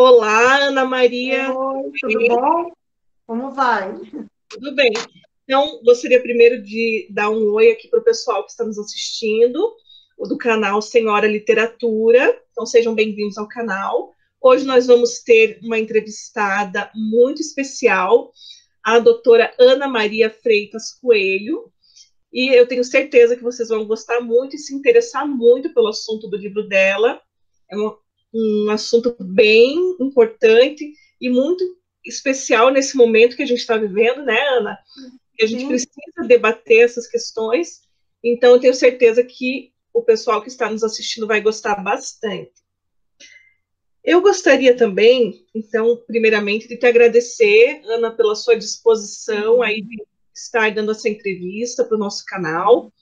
Olá, Ana Maria. Oi, tudo bom? Como vai? Tudo bem. Então, gostaria primeiro de dar um oi aqui para o pessoal que está nos assistindo, do canal Senhora Literatura. Então, sejam bem-vindos ao canal. Hoje nós vamos ter uma entrevistada muito especial, a doutora Ana Maria Freitas Coelho. E eu tenho certeza que vocês vão gostar muito e se interessar muito pelo assunto do livro dela. É uma um assunto bem importante e muito especial nesse momento que a gente está vivendo, né, Ana? Que a gente Sim. precisa debater essas questões. Então, eu tenho certeza que o pessoal que está nos assistindo vai gostar bastante. Eu gostaria também, então, primeiramente, de te agradecer, Ana, pela sua disposição aí de estar dando essa entrevista para o nosso canal,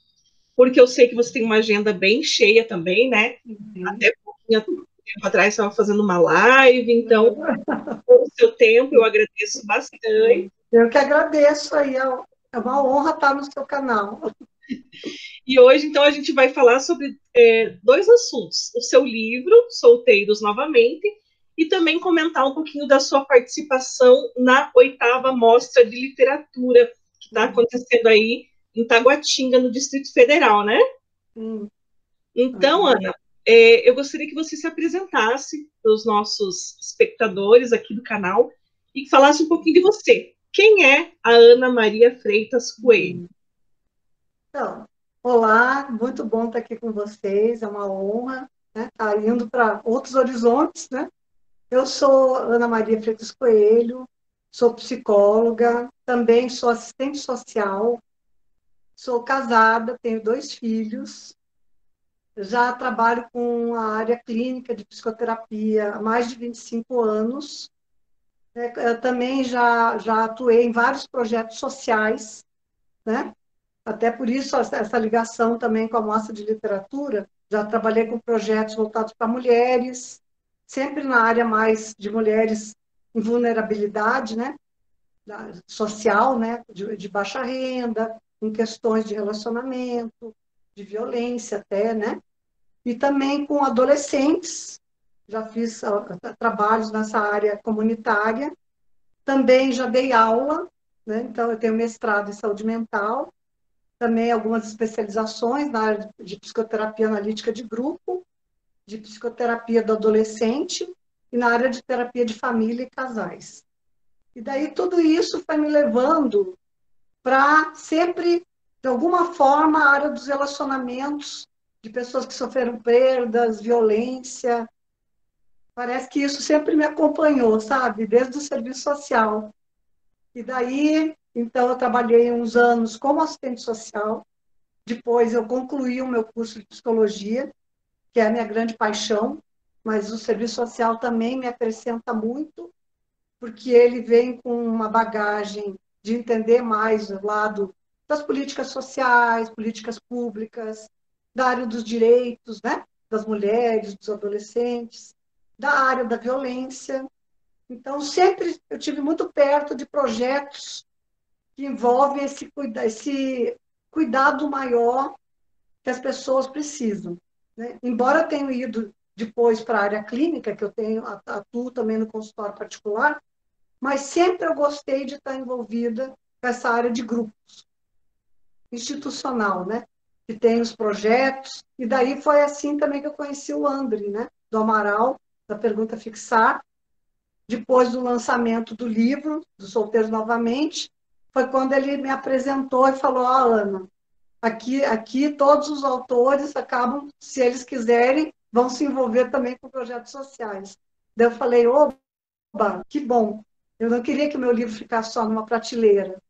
porque eu sei que você tem uma agenda bem cheia também, né? Uhum. Até pouquinho tempo atrás estava fazendo uma live, então, o seu tempo, eu agradeço bastante. Eu que agradeço aí, é, é uma honra estar no seu canal. E hoje, então, a gente vai falar sobre é, dois assuntos: o seu livro, Solteiros Novamente, e também comentar um pouquinho da sua participação na oitava Mostra de Literatura, que está acontecendo aí em Taguatinga, no Distrito Federal, né? Hum. Então, Ana, eu gostaria que você se apresentasse para os nossos espectadores aqui do canal e falasse um pouquinho de você. Quem é a Ana Maria Freitas Coelho? Então, olá, muito bom estar aqui com vocês, é uma honra né, indo para outros horizontes. Né? Eu sou Ana Maria Freitas Coelho, sou psicóloga, também sou assistente social, sou casada, tenho dois filhos, já trabalho com a área clínica de psicoterapia há mais de 25 anos. É, eu também já, já atuei em vários projetos sociais, né? Até por isso essa ligação também com a mostra de literatura. Já trabalhei com projetos voltados para mulheres, sempre na área mais de mulheres em vulnerabilidade, né? social, né? De, de baixa renda, em questões de relacionamento, de violência até, né? E também com adolescentes, já fiz trabalhos nessa área comunitária, também já dei aula, né? então eu tenho mestrado em saúde mental, também algumas especializações na área de psicoterapia analítica de grupo, de psicoterapia do adolescente e na área de terapia de família e casais. E daí tudo isso foi me levando para sempre, de alguma forma, a área dos relacionamentos de pessoas que sofreram perdas, violência. Parece que isso sempre me acompanhou, sabe? Desde o serviço social. E daí, então, eu trabalhei uns anos como assistente social. Depois, eu concluí o meu curso de psicologia, que é a minha grande paixão, mas o serviço social também me acrescenta muito, porque ele vem com uma bagagem de entender mais o lado das políticas sociais, políticas públicas, da área dos direitos, né? das mulheres, dos adolescentes, da área da violência. Então, sempre eu tive muito perto de projetos que envolvem esse, esse cuidado maior que as pessoas precisam. Né? Embora eu tenha ido depois para a área clínica, que eu tenho atuo também no consultório particular, mas sempre eu gostei de estar envolvida com essa área de grupos institucional, né? Que tem os projetos, e daí foi assim também que eu conheci o André, né, do Amaral, da Pergunta Fixar, depois do lançamento do livro, do Solteiros Novamente, foi quando ele me apresentou e falou, ah, Ana, aqui, aqui todos os autores acabam, se eles quiserem, vão se envolver também com projetos sociais. Daí eu falei, oba, que bom, eu não queria que o meu livro ficasse só numa prateleira,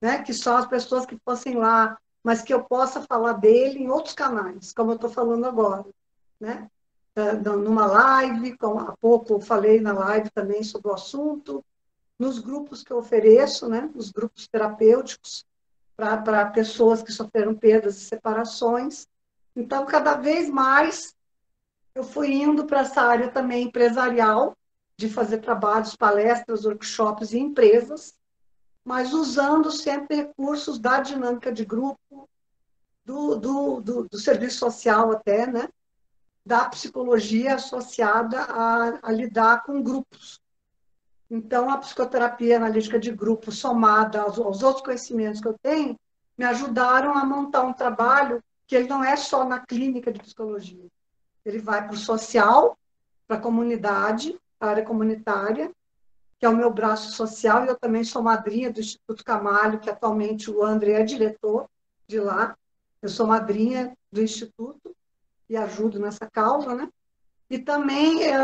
né? que só as pessoas que fossem lá mas que eu possa falar dele em outros canais, como eu estou falando agora, né? É, numa live, como há pouco eu falei na live também sobre o assunto, nos grupos que eu ofereço, né? Os grupos terapêuticos para pessoas que sofreram perdas e separações. Então, cada vez mais eu fui indo para essa área também empresarial, de fazer trabalhos, palestras, workshops em empresas, mas usando sempre recursos da dinâmica de grupo, do, do, do, do serviço social até, né? da psicologia associada a, a lidar com grupos. Então, a psicoterapia analítica de grupo, somada aos, aos, outros conhecimentos que eu tenho, me ajudaram a montar um trabalho que ele não é só na clínica de psicologia. Ele vai para o social, para a comunidade, a área comunitária, que é o meu braço social, e eu também sou madrinha do Instituto Camalho, que atualmente o André é diretor de lá. Eu sou madrinha do Instituto e ajudo nessa causa, né? E também é,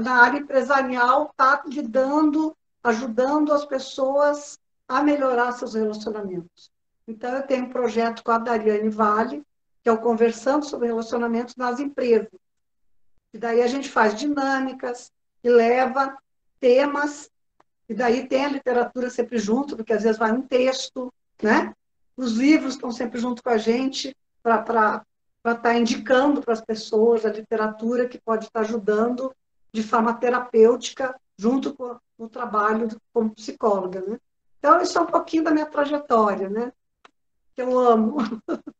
na área empresarial está lidando, ajudando as pessoas a melhorar seus relacionamentos. Então, eu tenho um projeto com a Dariane Vale, que é o Conversando sobre Relacionamentos nas Empresas. E daí a gente faz dinâmicas e leva temas, e daí tem a literatura sempre junto, porque às vezes vai um texto, né? Os livros estão sempre junto com a gente para estar tá indicando para as pessoas a literatura que pode estar tá ajudando de forma terapêutica junto com o trabalho como psicóloga, né? Então, isso é um pouquinho da minha trajetória, né? Que eu amo.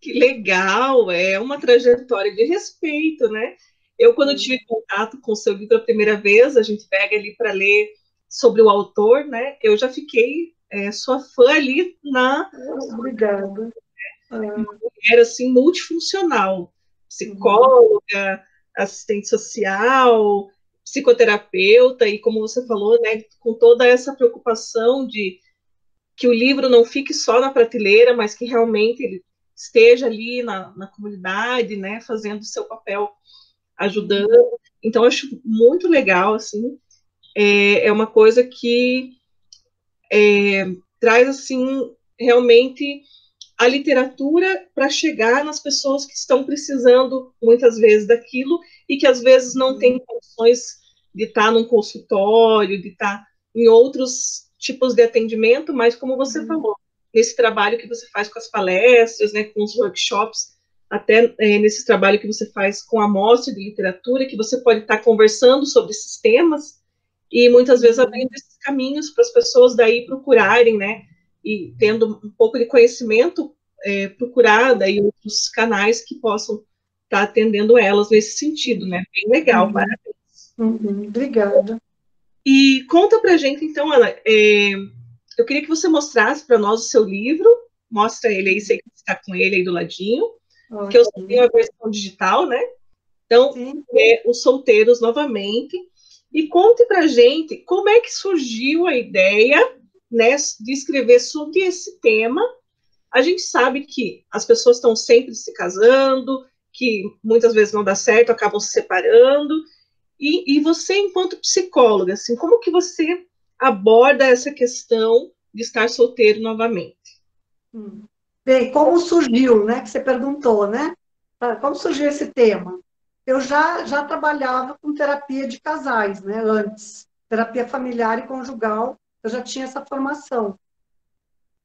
Que legal, é uma trajetória de respeito, né? Eu, quando tive contato com o seu livro a primeira vez, a gente pega ali para ler sobre o autor, né? Eu já fiquei é, sua fã ali na. Obrigada. Era assim, multifuncional. Psicóloga, assistente social, psicoterapeuta, e como você falou, né, com toda essa preocupação de que o livro não fique só na prateleira, mas que realmente ele esteja ali na, na comunidade, né, fazendo o seu papel ajudando. Então, acho muito legal, assim, é, é uma coisa que é, traz, assim, realmente a literatura para chegar nas pessoas que estão precisando, muitas vezes, daquilo e que, às vezes, não têm condições de estar num consultório, de estar em outros tipos de atendimento, mas, como você uhum. falou, nesse trabalho que você faz com as palestras, né, com os workshops, até é, nesse trabalho que você faz com a amostra de literatura, que você pode estar conversando sobre esses temas e muitas vezes uhum. abrindo esses caminhos para as pessoas daí procurarem, né, e tendo um pouco de conhecimento, é, procurar daí outros canais que possam estar atendendo elas nesse sentido, né, bem legal, uhum. parabéns. Uhum. Obrigada. E conta para gente, então, Ana, é, eu queria que você mostrasse para nós o seu livro, mostra ele aí, sei que está com ele aí do ladinho, que eu tenho a versão digital, né? Então, é Os Solteiros novamente. E conte pra gente como é que surgiu a ideia né, de escrever sobre esse tema. A gente sabe que as pessoas estão sempre se casando, que muitas vezes não dá certo, acabam se separando. E, e você, enquanto psicóloga, assim, como que você aborda essa questão de estar solteiro novamente? Hum. Bem, como surgiu, né? Que você perguntou, né? Ah, como surgiu esse tema? Eu já, já trabalhava com terapia de casais, né? Antes, terapia familiar e conjugal, eu já tinha essa formação.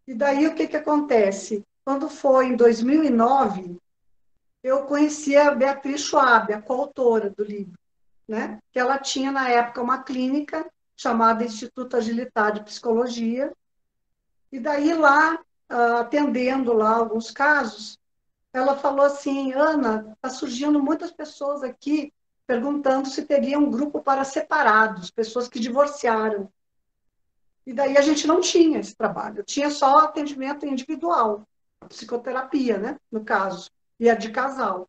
E daí o que que acontece? Quando foi em 2009, eu conheci a Beatriz Schwab, a coautora do livro, né? Que ela tinha na época uma clínica chamada Instituto Agilitar de Psicologia. E daí lá atendendo lá alguns casos, ela falou assim, Ana, está surgindo muitas pessoas aqui perguntando se teria um grupo para separados, pessoas que divorciaram. E daí a gente não tinha esse trabalho, tinha só atendimento individual, psicoterapia, né, no caso, e a de casal,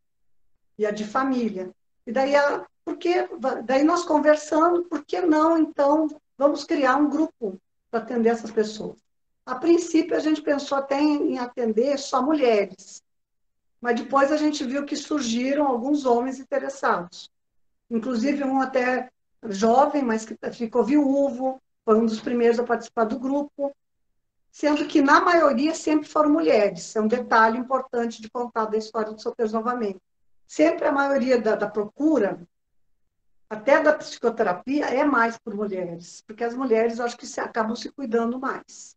e a de família. E daí, a, porque, daí nós conversando, por que não, então, vamos criar um grupo para atender essas pessoas? A princípio, a gente pensou até em atender só mulheres, mas depois a gente viu que surgiram alguns homens interessados. Inclusive, um até jovem, mas que ficou viúvo, foi um dos primeiros a participar do grupo, sendo que, na maioria, sempre foram mulheres. É um detalhe importante de contar da história dos solteiros novamente. Sempre a maioria da, da procura, até da psicoterapia, é mais por mulheres, porque as mulheres, acho que se, acabam se cuidando mais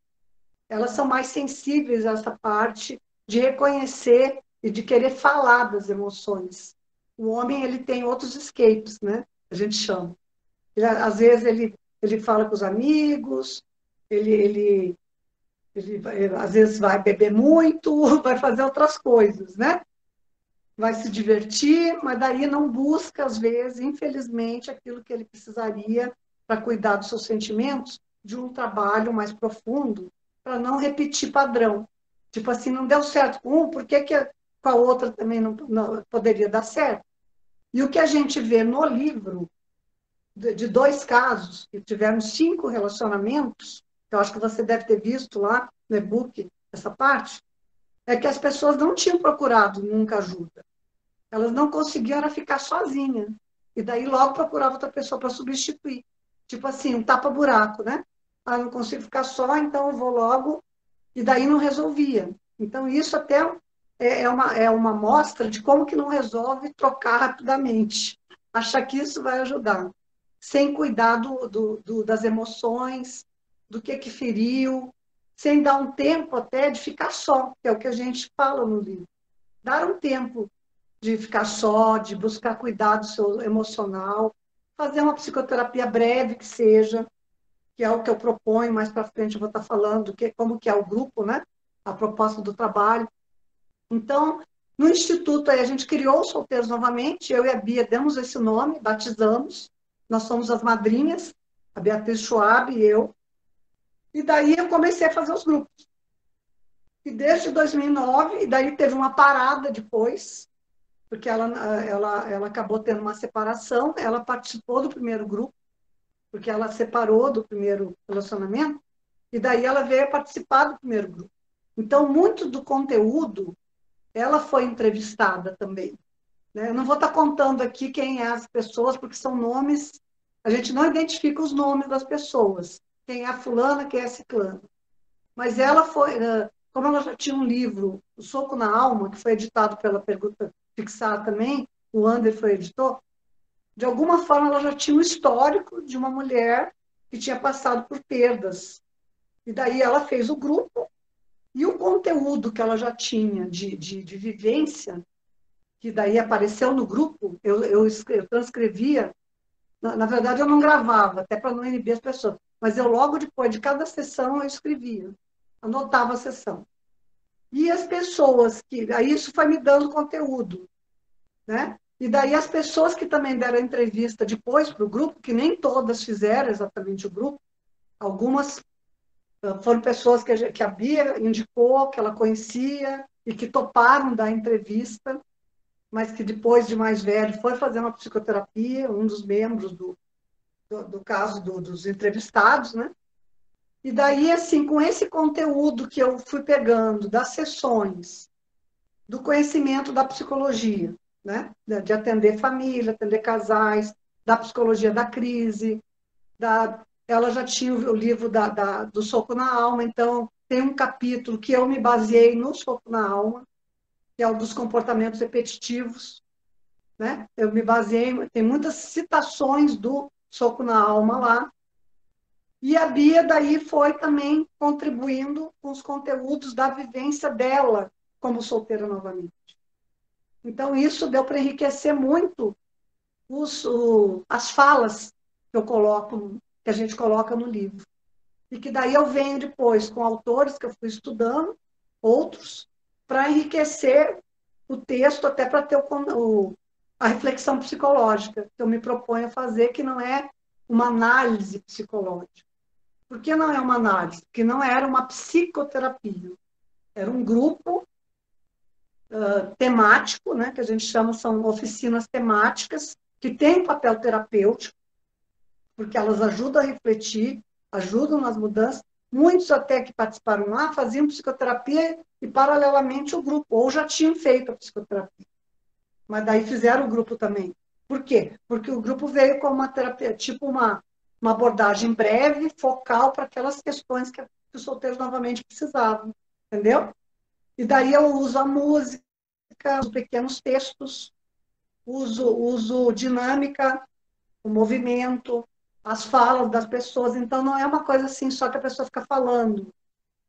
elas são mais sensíveis a essa parte de reconhecer e de querer falar das emoções. O homem ele tem outros escapes, né? A gente chama. Ele, às vezes ele ele fala com os amigos, ele, ele, ele, às vezes vai beber muito, vai fazer outras coisas, né? vai se divertir, mas daí não busca, às vezes, infelizmente, aquilo que ele precisaria para cuidar dos seus sentimentos de um trabalho mais profundo, para não repetir padrão. Tipo assim, não deu certo com um, por que, que com a outra também não, não poderia dar certo? E o que a gente vê no livro, de, de dois casos, que tiveram cinco relacionamentos, eu acho que você deve ter visto lá no e-book essa parte, é que as pessoas não tinham procurado nunca ajuda. Elas não conseguiam ficar sozinhas. E daí logo procurava outra pessoa para substituir. Tipo assim, um tapa-buraco, né? Ah, não consigo ficar só, então eu vou logo. E daí não resolvia. Então, isso até é, é uma, é uma mostra de como que não resolve trocar rapidamente. Achar que isso vai ajudar. Sem cuidar do, do, do, das emoções, do que que feriu, sem dar um tempo até de ficar só, que é o que a gente fala no livro. Dar um tempo de ficar só, de buscar cuidar do seu emocional, fazer uma psicoterapia breve que seja, que é o que eu proponho, mais para frente eu vou estar falando que como que é o grupo, né? A proposta do trabalho. Então, no instituto aí a gente criou os solteiros novamente, eu e a Bia demos esse nome, batizamos. Nós somos as madrinhas, a Beatriz Schwab e eu. E daí eu comecei a fazer os grupos. E desde 2009, e daí teve uma parada depois, porque ela, ela, ela acabou tendo uma separação, ela participou do primeiro grupo, porque ela separou do primeiro relacionamento, e daí ela veio participar do primeiro grupo. Então, muito do conteúdo, ela foi entrevistada também. Né? Eu não vou estar contando aqui quem é as pessoas, porque são nomes, a gente não identifica os nomes das pessoas, quem é a fulana, quem é a ciclana. Mas ela foi, como ela já tinha um livro, O Soco na Alma, que foi editado pela Pergunta fixar também, o Ander foi editor, de alguma forma ela já tinha um histórico de uma mulher que tinha passado por perdas. E daí ela fez o grupo e o conteúdo que ela já tinha de, de, de vivência, que daí apareceu no grupo, eu, eu, eu transcrevia. Na, na, verdade, eu não gravava, até para não inibir as pessoas, mas eu logo depois de cada sessão eu escrevia, anotava a sessão. E as pessoas que. Aí isso foi me dando conteúdo. Né? E daí as pessoas que também deram entrevista depois para o grupo, que nem todas fizeram exatamente o grupo, algumas ah, foram pessoas que a, que a Bia indicou, que ela conhecia e que toparam dar entrevista, mas que depois de mais velho foi fazer uma psicoterapia, um dos membros do, do, do caso do, dos entrevistados, né? E daí, assim, com esse conteúdo que eu fui pegando das sessões, do conhecimento da psicologia, né? de atender família, atender casais, da psicologia da crise, da... ela já tinha o livro da, da, do Soco na Alma, então tem um capítulo que eu me baseei no Soco na Alma, que é o dos comportamentos repetitivos. Né? Eu me baseei, tem muitas citações do Soco na Alma lá, e a Bia daí foi também contribuindo com os conteúdos da vivência dela como solteira novamente. Então, isso deu para enriquecer muito os, o, as falas que eu coloco, que a gente coloca no livro. E que daí eu venho depois com autores que eu fui estudando, outros, para enriquecer o texto, até para ter o, o, a reflexão psicológica que eu me proponho a fazer, que não é uma análise psicológica por que não é uma análise? Porque não era uma psicoterapia. Era um grupo temático, né, que a gente chama, são oficinas temáticas, que têm papel terapêutico, porque elas ajudam a refletir, ajudam nas mudanças. Muitos até que participaram lá faziam psicoterapia e, paralelamente, o grupo, ou já tinham feito a psicoterapia. Mas daí fizeram o grupo também. Por quê? Porque o grupo veio com uma terapia, tipo uma uma abordagem breve, focal para aquelas questões que, que os solteiros novamente precisavam, entendeu? E daí eu uso a música, os pequenos textos, uso, uso dinâmica, o movimento, as falas das pessoas. Então, não é uma coisa assim só que a pessoa fica falando.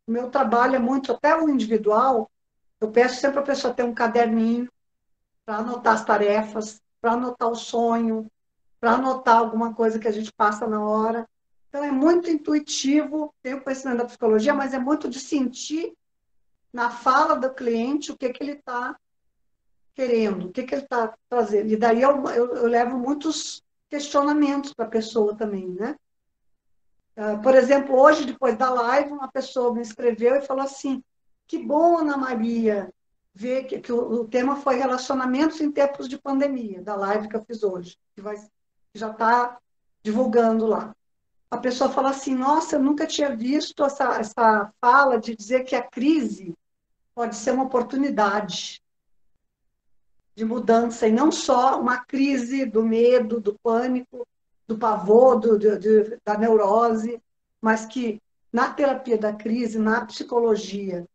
O meu trabalho é muito, até o individual, eu peço sempre a pessoa ter um caderninho para anotar as tarefas, para anotar o sonho, para anotar alguma coisa que a gente passa na hora. Então, é muito intuitivo, tem o conhecimento da psicologia, mas é muito de sentir na fala do cliente o que, que ele está querendo, o que, que ele está trazendo. E daí eu, eu, eu levo muitos questionamentos para a pessoa também, né? Uh, por exemplo, hoje, depois da live, uma pessoa me escreveu e falou assim: que bom, Ana Maria, ver que, que o, o, tema foi relacionamentos em tempos de pandemia, da live que eu fiz hoje, que vai, já está divulgando lá. A pessoa fala assim: nossa, eu nunca tinha visto essa, essa fala de dizer que a crise pode ser uma oportunidade de mudança e não só uma crise do medo, do pânico, do pavor, do, do, da neurose, mas que na terapia da crise, na psicologia,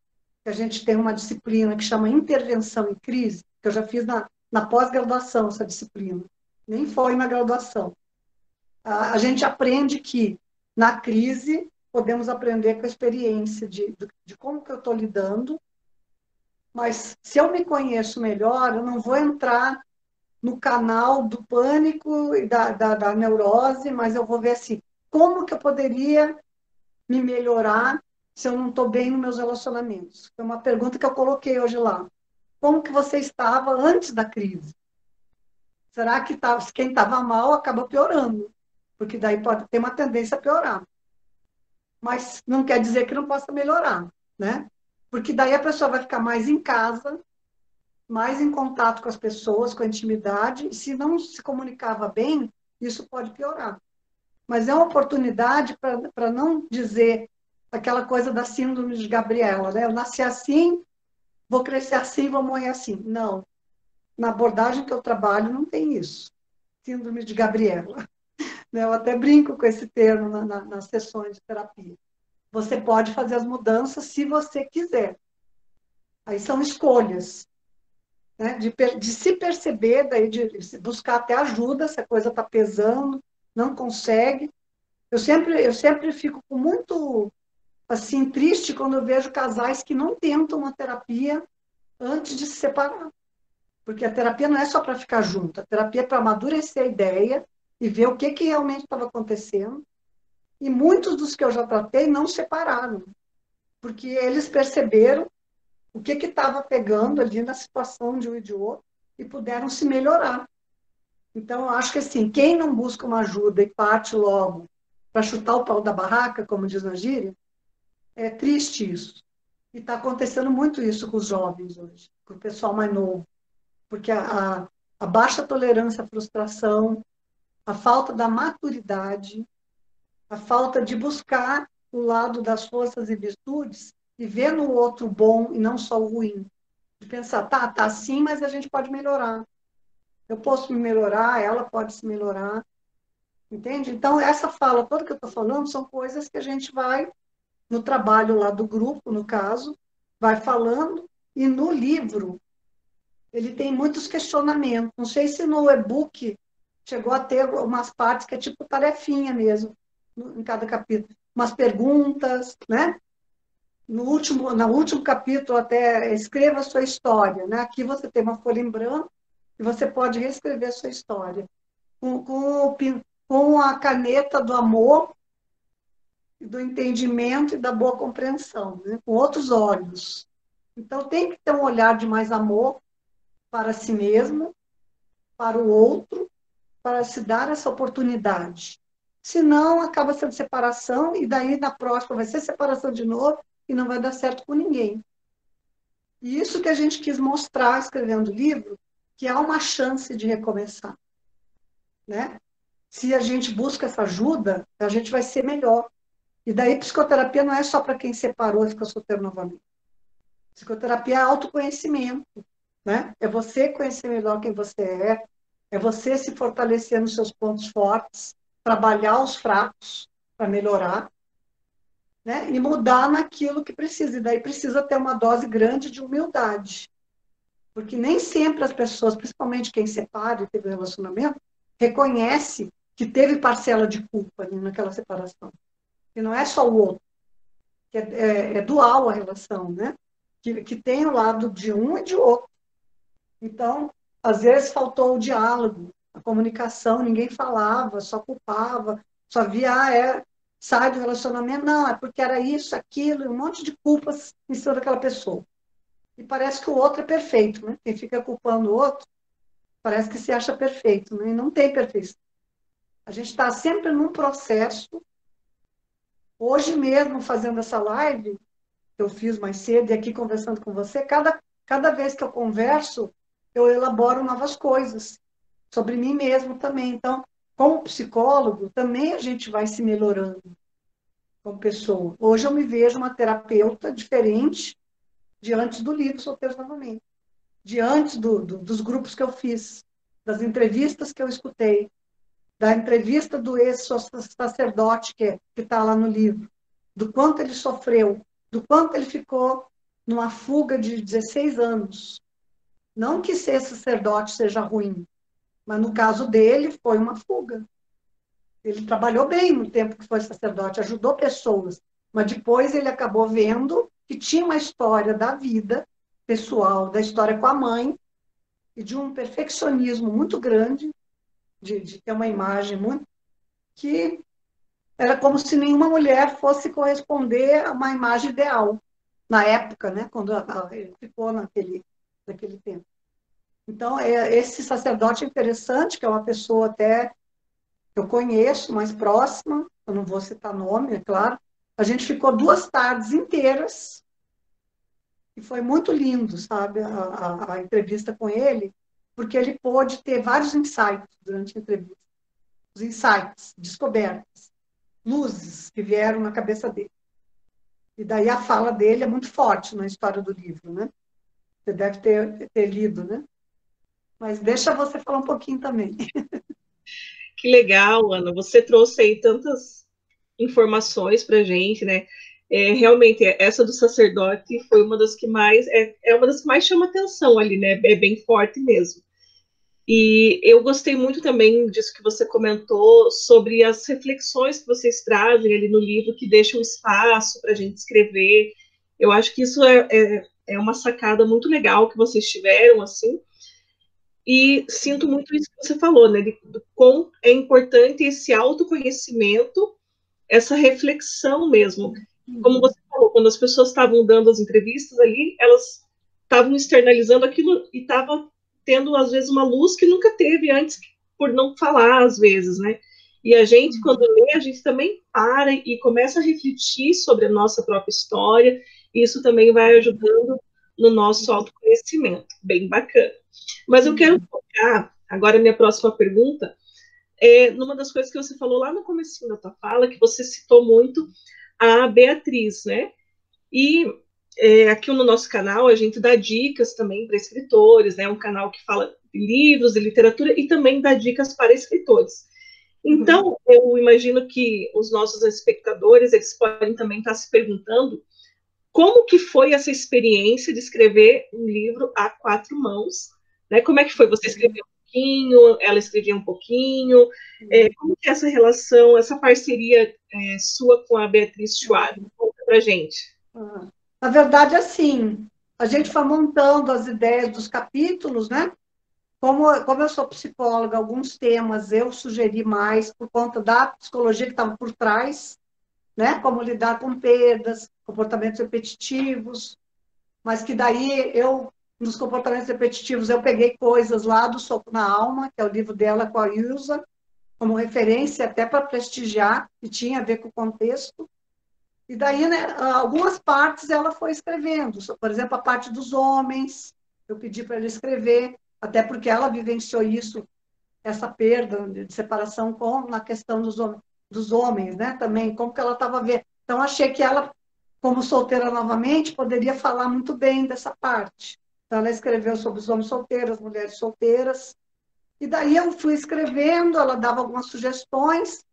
que a gente tem uma disciplina que chama intervenção em crise, que eu já fiz na, na pós-graduação essa disciplina, nem foi na graduação. A, a gente aprende que na crise podemos aprender com a experiência de, de como que eu estou lidando mas se eu me conheço melhor, eu não vou entrar no canal do pânico e da, da, da neurose, mas eu vou ver assim, como que eu poderia me melhorar se eu não estou bem nos meus relacionamentos? Foi uma pergunta que eu coloquei hoje lá. Como que você estava antes da crise? Será que tá, quem estava mal acaba piorando? Porque daí pode ter uma tendência a piorar. Mas não quer dizer que não possa melhorar, né? Porque daí a pessoa vai ficar mais em casa, mais em contato com as pessoas, com a intimidade, e se não se comunicava bem, isso pode piorar. Mas é uma oportunidade para não dizer aquela coisa da síndrome de Gabriela, né? Eu nasci assim, vou crescer assim, vou morrer assim. Não. Na abordagem que eu trabalho, não tem isso. Síndrome de Gabriela. Eu até brinco com esse termo na, na, nas sessões de terapia. Você pode fazer as mudanças se você quiser. Aí são escolhas. Né? De, de se perceber, daí de buscar até ajuda, se a coisa está pesando, não consegue. Eu sempre, eu sempre fico muito assim triste quando eu vejo casais que não tentam uma terapia antes de se separar. Porque a terapia não é só para ficar junto, a terapia é para amadurecer a ideia e ver o que, que realmente estava acontecendo e muitos dos que eu já tratei não separaram, porque eles perceberam o que estava pegando ali na situação de um e de outro e puderam se melhorar. Então, eu acho que assim, quem não busca uma ajuda e parte logo para chutar o pau da barraca, como diz na gíria, é triste isso. E está acontecendo muito isso com os jovens hoje, com o pessoal mais novo. Porque a, a, a baixa tolerância à frustração, a falta da maturidade, a falta de buscar o lado das forças e virtudes e ver no outro bom e não só o ruim. De pensar, tá, tá assim, mas a gente pode melhorar. Eu posso me melhorar, ela pode se melhorar. Entende? Então, essa fala toda que eu estou falando são coisas que a gente vai, no trabalho lá do grupo, no caso, vai falando, e no livro, ele tem muitos questionamentos. Não sei se no e-book chegou a ter umas partes que é tipo tarefinha mesmo em cada capítulo, umas perguntas, né? No último, no último capítulo até escreva a sua história, né? Aqui você tem uma folha em branco e você pode reescrever a sua história com, com, com a caneta do amor, do entendimento e da boa compreensão, né? com outros olhos. Então tem que ter um olhar de mais amor para si mesmo, para o outro, para se dar essa oportunidade senão acaba sendo separação, e daí na próxima vai ser separação de novo, e não vai dar certo com ninguém. E isso que a gente quis mostrar escrevendo o livro, que há uma chance de recomeçar. Né? Se a gente busca essa ajuda, a gente vai ser melhor. E daí psicoterapia não é só para quem separou e ficou solteiro novamente. Psicoterapia é autoconhecimento. Né? É você conhecer melhor quem você é, é você se fortalecer nos seus pontos fortes, trabalhar os fracos para melhorar, né? E mudar naquilo que precisa. E daí precisa ter uma dose grande de humildade. Porque nem sempre as pessoas, principalmente quem separa e teve um relacionamento, reconhece que teve parcela de culpa ali naquela separação. E não é só o outro. É, é, é dual a relação, né? Que, que tem o lado de um e de outro. Então, às vezes faltou o diálogo, a comunicação, ninguém falava, só culpava, só via, ah, é, sai do relacionamento, não, é porque era isso, aquilo, um monte de culpas em cima daquela pessoa. e parece que o outro é perfeito, né? Quem fica culpando o outro parece que se acha perfeito, né? E não tem perfeição. A gente está sempre num processo. Hoje mesmo, fazendo essa live, que eu fiz mais cedo e aqui conversando com você, cada, cada vez que eu converso, eu elaboro novas coisas sobre mim mesmo também. Então, como psicólogo, também a gente vai se melhorando como pessoa. Hoje eu me vejo uma terapeuta diferente de antes do livro Solteiros Novamente, de antes do, do, dos grupos que eu fiz, das entrevistas que eu escutei, da entrevista do ex-sacerdote que está lá no livro, do quanto ele sofreu, do quanto ele ficou numa fuga de 16 anos. Não que ser sacerdote seja ruim, mas no caso dele foi uma fuga. Ele trabalhou bem no tempo que foi sacerdote, ajudou pessoas, mas depois ele acabou vendo que tinha uma história da vida pessoal, da história com a mãe, e de um perfeccionismo muito grande, de, de ter uma imagem muito. que era como se nenhuma mulher fosse corresponder a uma imagem ideal, na época, né, quando ele ficou naquele, naquele tempo. Então, é, esse sacerdote interessante, que é uma pessoa até eu conheço, mais próxima, eu não vou citar nome, é claro. A gente ficou duas tardes inteiras e foi muito lindo, sabe, a, a, a entrevista com ele, porque ele pôde ter vários insights durante a entrevista. Os insights, descobertas, luzes que vieram na cabeça dele. E daí a fala dele é muito forte na história do livro, né? Você deve ter, ter lido, né? Mas deixa você falar um pouquinho também. Que legal, Ana. Você trouxe aí tantas informações para gente, né? É, realmente, essa do sacerdote foi uma das que mais é, é uma das que mais chama atenção ali, né? É bem forte mesmo. E eu gostei muito também disso que você comentou sobre as reflexões que vocês trazem ali no livro, que deixam espaço para a gente escrever. Eu acho que isso é, é, é uma sacada muito legal que vocês tiveram, assim, e sinto muito isso que você falou, né? De, quão é importante esse autoconhecimento, essa reflexão mesmo. Como você falou, quando as pessoas estavam dando as entrevistas ali, elas estavam externalizando aquilo e estavam tendo, às vezes, uma luz que nunca teve antes, por não falar, às vezes, né? E a gente, quando lê, a gente também para e começa a refletir sobre a nossa própria história, e isso também vai ajudando no nosso autoconhecimento. Bem bacana. Mas eu quero focar, agora minha próxima pergunta, é numa das coisas que você falou lá no começo da tua fala, que você citou muito a Beatriz, né? E é, aqui no nosso canal a gente dá dicas também para escritores, né? Um canal que fala de livros, de literatura e também dá dicas para escritores. Então, uhum. eu imagino que os nossos espectadores, eles podem também estar se perguntando como que foi essa experiência de escrever um livro a quatro mãos né? Como é que foi? Você escreveu um pouquinho, ela escrevia um pouquinho. É, como que é essa relação, essa parceria é, sua com a Beatriz Schwab? Conta pra gente. Ah, na verdade, assim, a gente foi montando as ideias dos capítulos, né? Como, como eu sou psicóloga, alguns temas eu sugeri mais por conta da psicologia que estava por trás, né? Como lidar com perdas, comportamentos repetitivos, mas que daí eu nos comportamentos repetitivos, eu peguei coisas lá do Soco na Alma, que é o livro dela com a Ilza, como referência até para prestigiar, que tinha a ver com o contexto. E daí, né, algumas partes ela foi escrevendo. Por exemplo, a parte dos homens, eu pedi para ela escrever, até porque ela vivenciou isso, essa perda de separação com na questão dos, dos homens, né, também, como que ela estava vendo. Então, achei que ela, como solteira novamente, poderia falar muito bem dessa parte. Ela escreveu sobre os homens solteiros, mulheres solteiras. E daí eu fui escrevendo, ela dava algumas sugestões.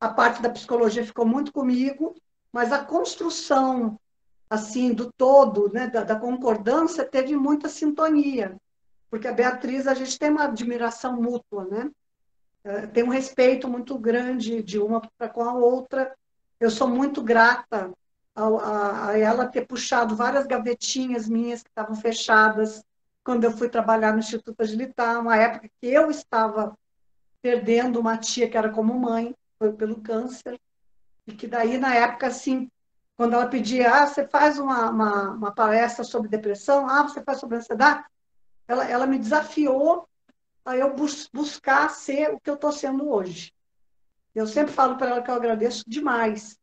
A parte da psicologia ficou muito comigo, mas a construção assim do todo, né, da, da concordância, teve muita sintonia. Porque a Beatriz, a gente tem uma admiração mútua, né? É, tem um respeito muito grande de uma para com a outra. Eu sou muito grata a, a, ela ter puxado várias gavetinhas minhas que estavam fechadas quando eu fui trabalhar no Instituto Agilitar, uma época que eu estava perdendo uma tia que era como mãe, foi pelo câncer, e que daí, na época, assim, quando ela pedia, ah, você faz uma, uma, uma palestra sobre depressão, ah, você faz sobre ansiedade, ela, ela me desafiou a eu bus buscar ser o que eu estou sendo hoje. Eu sempre falo para ela que eu agradeço demais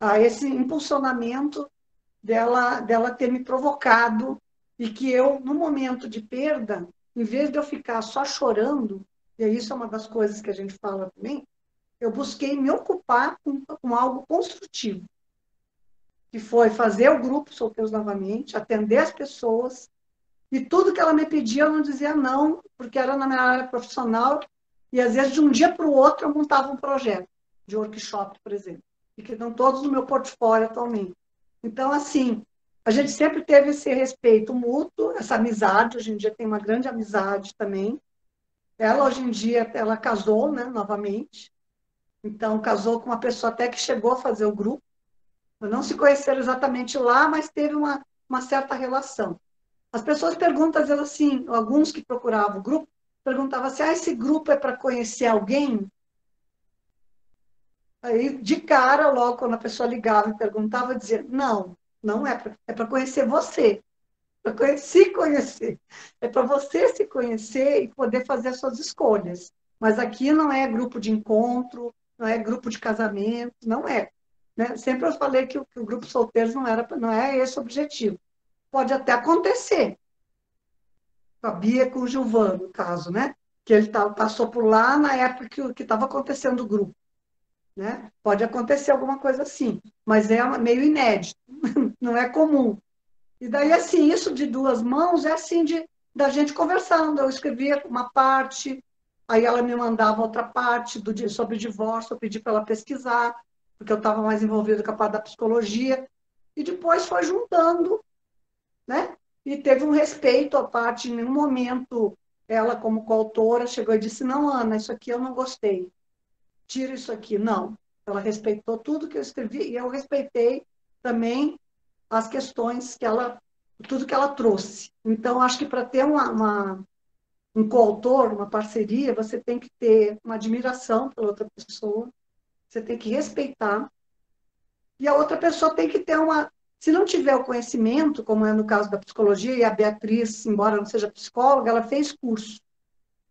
a esse impulsionamento dela, dela ter me provocado e que eu, no momento de perda, em vez de eu ficar só chorando, e isso é uma das coisas que a gente fala também, eu busquei me ocupar com, com algo construtivo, que foi fazer o grupo Solteiros novamente, atender as pessoas, e tudo que ela me pedia eu não dizia não, porque era na minha área profissional, e às vezes de um dia para o outro eu montava um projeto de workshop, por exemplo, e que estão todos no meu portfólio atualmente. Então, assim, a gente sempre teve esse respeito mútuo, essa amizade, hoje em dia tem uma grande amizade também. Ela, hoje em dia, ela casou, né, novamente. Então, casou com uma pessoa até que chegou a fazer o grupo. Não se conheceram exatamente lá, mas teve uma, uma certa relação. As pessoas perguntam, às vezes, assim, alguns que procuravam o grupo, perguntavam assim, ah, esse grupo é para conhecer alguém? Aí, de cara, logo, quando a pessoa ligava e perguntava, dizia, não, não é para é para conhecer você, para se conhecer. É para você se conhecer e poder fazer as suas escolhas. Mas aqui não é grupo de encontro, não é grupo de casamento, não é. Né? Sempre eu falei que o, que o grupo solteiros não era, não é esse o objetivo. Pode até acontecer. Com a Bia com o Gilvano, no caso, né? Que ele tá, passou por lá na época que estava acontecendo o grupo. Né? Pode acontecer alguma coisa assim, mas é meio inédito, não é comum. E daí, assim, isso de duas mãos é assim de da gente conversando. Eu escrevia uma parte, aí ela me mandava outra parte do, sobre divórcio, eu pedi para ela pesquisar, porque eu estava mais envolvida com a parte da psicologia, e depois foi juntando, né? E teve um respeito à parte, em nenhum momento ela, como coautora, chegou e disse: Não, Ana, isso aqui eu não gostei tira isso aqui. Não. Ela respeitou tudo que eu escrevi e eu respeitei também as questões que ela, tudo que ela trouxe. Então, acho que para ter uma, uma, um coautor, uma parceria, você tem que ter uma admiração pela outra pessoa, você tem que respeitar, e a outra pessoa tem que ter uma. Se não tiver o conhecimento, como é no caso da psicologia, e a Beatriz, embora não seja psicóloga, ela fez curso,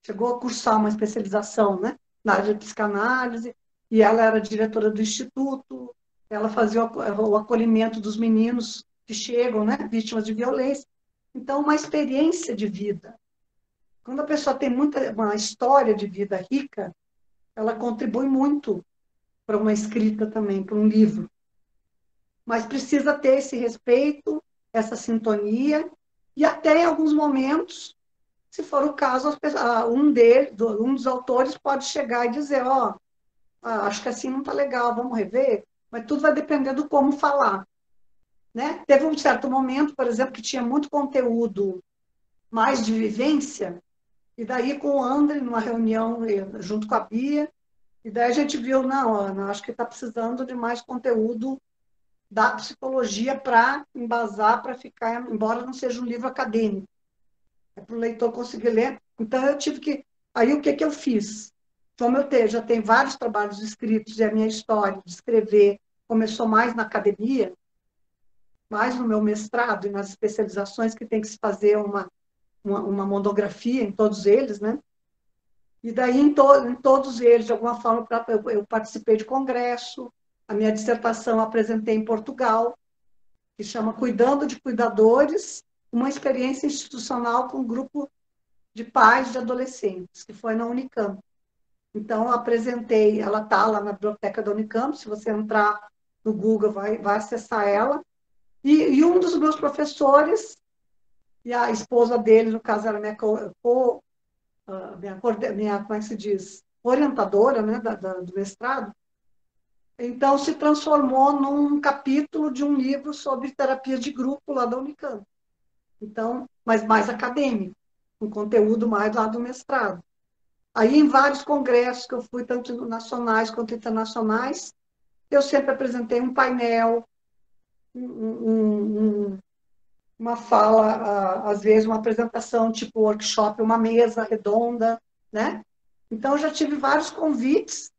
chegou a cursar uma especialização, né? Na área de psicanálise, e ela era diretora do instituto, ela fazia o acolhimento dos meninos que chegam, né, vítimas de violência. Então, uma experiência de vida. Quando a pessoa tem muita, uma história de vida rica, ela contribui muito para uma escrita também, para um livro. Mas precisa ter esse respeito, essa sintonia, e até em alguns momentos se for o caso, um, dele, um dos autores pode chegar e dizer, ó, oh, acho que assim não está legal, vamos rever, mas tudo vai depender do como falar. Né? Teve um certo momento, por exemplo, que tinha muito conteúdo mais de vivência, e daí com o André, numa reunião junto com a Bia, e daí a gente viu, não, Ana, acho que está precisando de mais conteúdo da psicologia para embasar, para ficar, embora não seja um livro acadêmico para o leitor conseguir ler. Então, eu tive que. Aí, o que, que eu fiz? Como eu tenho, já tenho vários trabalhos escritos e a minha história de escrever começou mais na academia, mais no meu mestrado e nas especializações que tem que se fazer uma, uma, uma monografia em todos eles, né? E daí, em, to, em todos eles, de alguma forma, eu, eu participei de congresso, a minha dissertação apresentei em Portugal, que chama Cuidando de Cuidadores uma experiência institucional com um grupo de pais de adolescentes, que foi na Unicamp. Então, apresentei, ela está lá na biblioteca da Unicamp, se você entrar no Google, vai, vai acessar ela. E, e um dos meus professores, e a esposa dele, no caso, era minha, co, uh, minha, minha, como é que se diz, orientadora né, da, da, do mestrado, então se transformou num capítulo de um livro sobre terapia de grupo lá da Unicamp. Então, mas mais acadêmico, um conteúdo mais lá do mestrado. Aí, em vários congressos que eu fui, tanto nacionais quanto internacionais, eu sempre apresentei um painel, um, um, uma fala, às vezes uma apresentação tipo workshop, uma mesa redonda, né? Então, eu já tive vários convites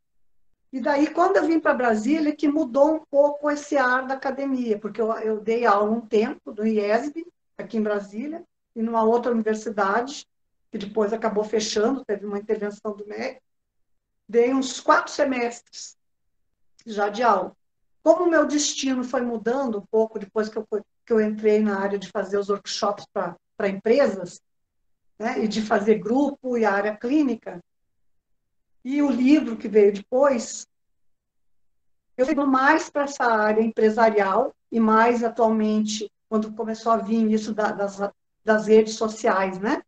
E daí, quando eu vim para Brasília, que mudou um pouco esse ar da academia, porque eu, eu dei aula um tempo no IESB, aqui em Brasília, e numa outra universidade, que depois acabou fechando, teve uma intervenção do MEC. Dei uns quatro semestres já de aula. Como o meu destino foi mudando um pouco depois que eu, que eu entrei na área de fazer os workshops para empresas, né, e de fazer grupo e área clínica, e o livro que veio depois, eu fui mais para essa área empresarial e mais atualmente, quando começou a vir isso das, das redes sociais, né?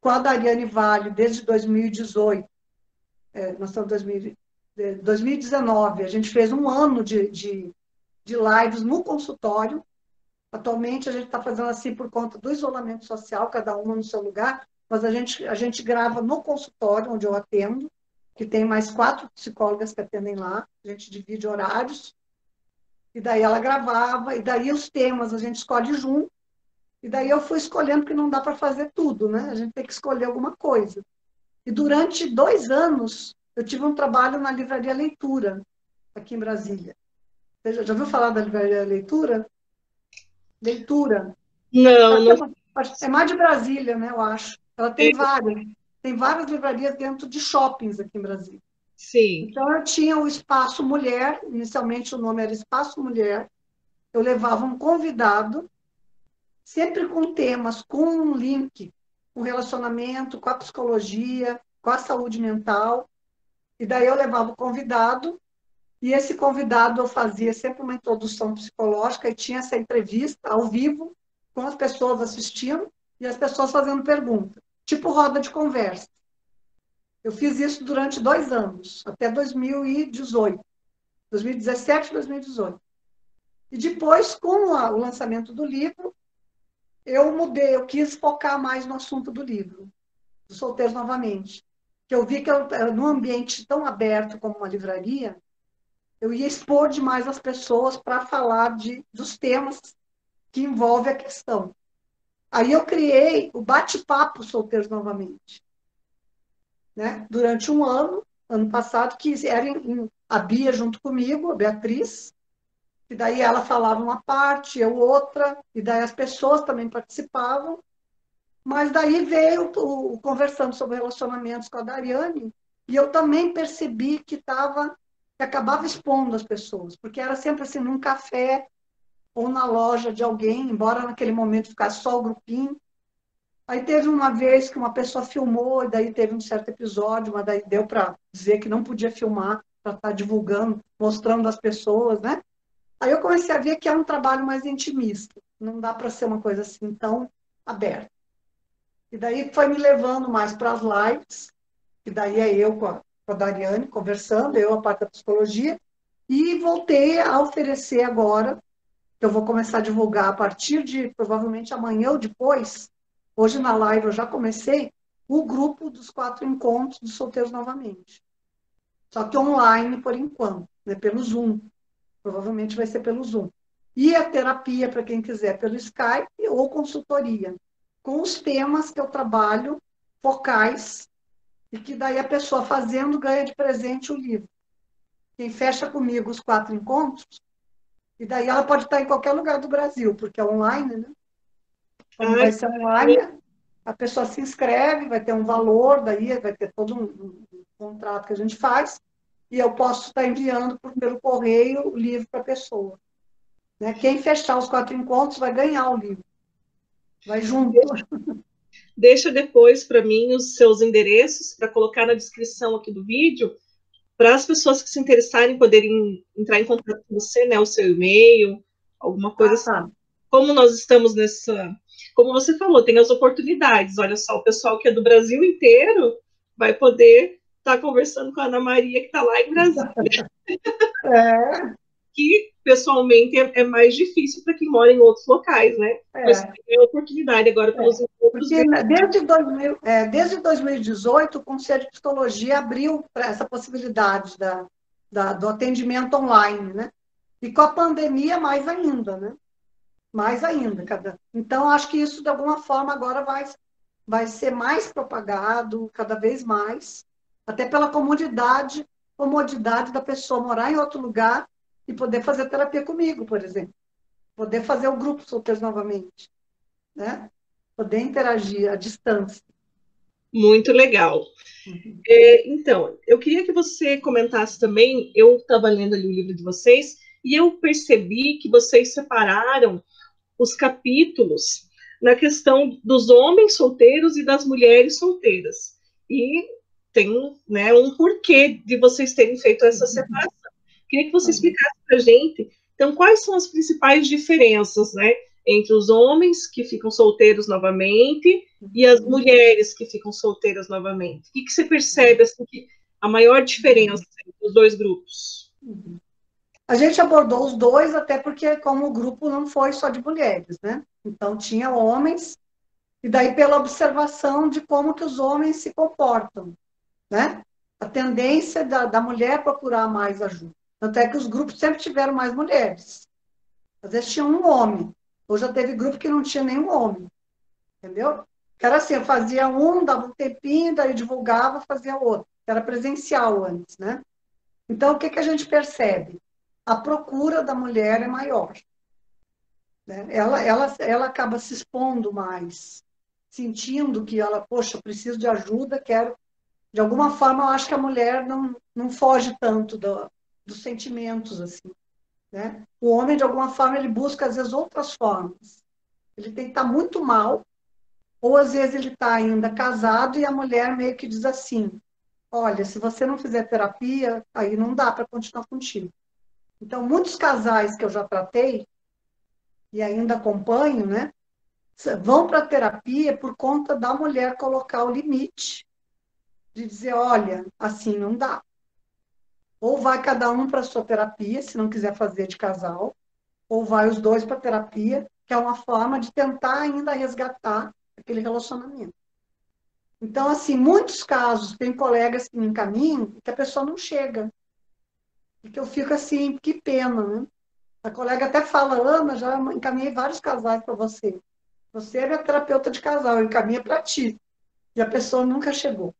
Com a Dariane Vale, desde 2018, é, nós estamos em 2019, a gente fez um ano de, de, de lives no consultório. Atualmente a gente está fazendo assim por conta do isolamento social, cada uma no seu lugar, mas a gente, a gente grava no consultório, onde eu atendo, que tem mais quatro psicólogas que atendem lá, a gente divide horários, e daí ela gravava, e daí os temas a gente escolhe junto, e daí eu fui escolhendo, porque não dá para fazer tudo, né? A gente tem que escolher alguma coisa. E durante dois anos, eu tive um trabalho na Livraria Leitura, aqui em Brasília. Você já, já ouviu falar da Livraria Leitura? Leitura. Não, não. É mais de Brasília, né, eu acho. Ela tem várias tem várias livrarias dentro de shoppings aqui em Brasília. Sim. Então, eu tinha o Espaço Mulher, inicialmente o nome era Espaço Mulher. Eu levava um convidado, sempre com temas, com um link, com relacionamento, com a psicologia, com a saúde mental. E daí eu levava o convidado, e esse convidado eu fazia sempre uma introdução psicológica e tinha essa entrevista ao vivo, com as pessoas assistindo e as pessoas fazendo perguntas tipo roda de conversa. Eu fiz isso durante dois anos, até 2018. 2017 e 2018. E depois, com o lançamento do livro, eu mudei, eu quis focar mais no assunto do livro, dos solteiros novamente. Que eu vi que eu, num ambiente tão aberto como uma livraria, eu ia expor demais as pessoas para falar de, dos temas que envolvem a questão. Aí eu criei o bate-papo solteiros novamente. Né? Durante um ano, ano passado, que era em, a Bia junto comigo, a Beatriz, e daí ela falava uma parte, eu outra, e daí as pessoas também participavam. Mas daí veio o, o conversando sobre relacionamentos com a Dariane, e eu também percebi que estava que acabava expondo as pessoas, porque era sempre assim, num café, ou na loja de alguém, embora naquele momento ficasse só o grupinho. Aí teve uma vez que uma pessoa filmou, e daí teve um certo episódio, mas daí deu para dizer que não podia filmar, para estar tá divulgando, mostrando as pessoas, né? Aí eu comecei a ver que é um trabalho mais intimista, não dá para ser uma coisa assim tão aberta. E daí foi me levando mais para as lives, e daí é eu com a, com a Dariane conversando, eu a parte da psicologia, e voltei a oferecer agora que eu vou começar a divulgar a partir de provavelmente amanhã ou depois. Hoje na live eu já comecei o grupo dos quatro encontros dos solteiros novamente. Só que online por enquanto, né, pelo Zoom. Provavelmente vai ser pelo Zoom. E a terapia, para quem quiser, pelo Skype ou consultoria, com os temas que eu trabalho, focais, e que daí a pessoa fazendo ganha de presente o livro. Quem fecha comigo os quatro encontros e daí ela pode estar em qualquer lugar do Brasil, porque é online, né? Como vai ser online, a pessoa se inscreve, vai ter um valor, daí vai ter todo um, um contrato que a gente faz, e eu posso estar enviando por, pelo correio o livro para a pessoa. Né? Quem fechar os quatro encontros vai ganhar o livro. Vai junto. Deixa depois para mim os seus endereços para colocar na descrição aqui do vídeo para as pessoas que se interessarem poderem entrar em contato com você, né, o seu e-mail, alguma coisa ah, tá. assim. Como nós estamos nessa, como você falou, tem as oportunidades. Olha só, o pessoal que é do Brasil inteiro vai poder estar tá conversando com a Ana Maria que está lá em Brasília. É que pessoalmente é, é mais difícil para quem mora em outros locais, né? É. Mas tem a oportunidade agora para os é. outros. Desde, 2000, é, desde 2018, o Conselho de Psicologia abriu para essa possibilidade da, da, do atendimento online, né? E com a pandemia, mais ainda, né? Mais ainda. Cada... Então, acho que isso, de alguma forma, agora vai, vai ser mais propagado, cada vez mais, até pela comodidade comodidade da pessoa morar em outro lugar e poder fazer terapia comigo, por exemplo. Poder fazer o grupo solteiros novamente. Né? Poder interagir à distância. Muito legal. Uhum. É, então, eu queria que você comentasse também. Eu estava lendo ali o livro de vocês e eu percebi que vocês separaram os capítulos na questão dos homens solteiros e das mulheres solteiras. E tem né, um porquê de vocês terem feito essa uhum. separação. Queria que você explicasse para a gente, então, quais são as principais diferenças né, entre os homens que ficam solteiros novamente e as uhum. mulheres que ficam solteiras novamente? O que, que você percebe assim, que a maior diferença entre os dois grupos? Uhum. A gente abordou os dois, até porque, como o grupo não foi só de mulheres, né? Então, tinha homens, e daí pela observação de como que os homens se comportam, né? A tendência da, da mulher procurar mais ajuda. Tanto é que os grupos sempre tiveram mais mulheres. Às vezes tinha um homem. Hoje já teve grupo que não tinha nenhum homem. Entendeu? Era assim, eu fazia um, dava um tempinho, daí divulgava, fazia outro. Era presencial antes, né? Então, o que, que a gente percebe? A procura da mulher é maior. Né? Ela, ela, ela acaba se expondo mais, sentindo que ela, poxa, preciso de ajuda, quero. De alguma forma, eu acho que a mulher não, não foge tanto do, dos sentimentos, assim. Né? O homem, de alguma forma, ele busca, às vezes, outras formas. Ele tem que estar muito mal, ou às vezes ele está ainda casado e a mulher meio que diz assim: Olha, se você não fizer terapia, aí não dá para continuar contigo. Então, muitos casais que eu já tratei e ainda acompanho, né, vão para terapia por conta da mulher colocar o limite de dizer: Olha, assim não dá. Ou vai cada um para sua terapia, se não quiser fazer de casal, ou vai os dois para terapia, que é uma forma de tentar ainda resgatar aquele relacionamento. Então, assim, muitos casos, tem colegas que me encaminham que a pessoa não chega. Que eu fico assim, que pena, né? A colega até fala, Ana, já encaminhei vários casais para você. Você é minha terapeuta de casal, eu encaminho para ti. E a pessoa nunca chegou.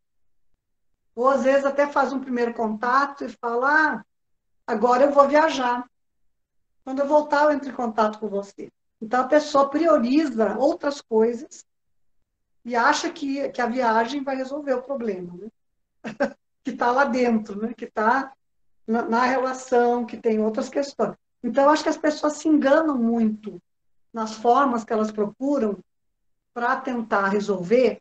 Ou às vezes até faz um primeiro contato e fala: ah, agora eu vou viajar. Quando eu voltar, eu entro em contato com você. Então a pessoa prioriza outras coisas e acha que, que a viagem vai resolver o problema, né? que está lá dentro, né? que está na, na, relação, que tem outras questões. Então, acho que as pessoas se enganam muito nas formas que elas procuram para tentar resolver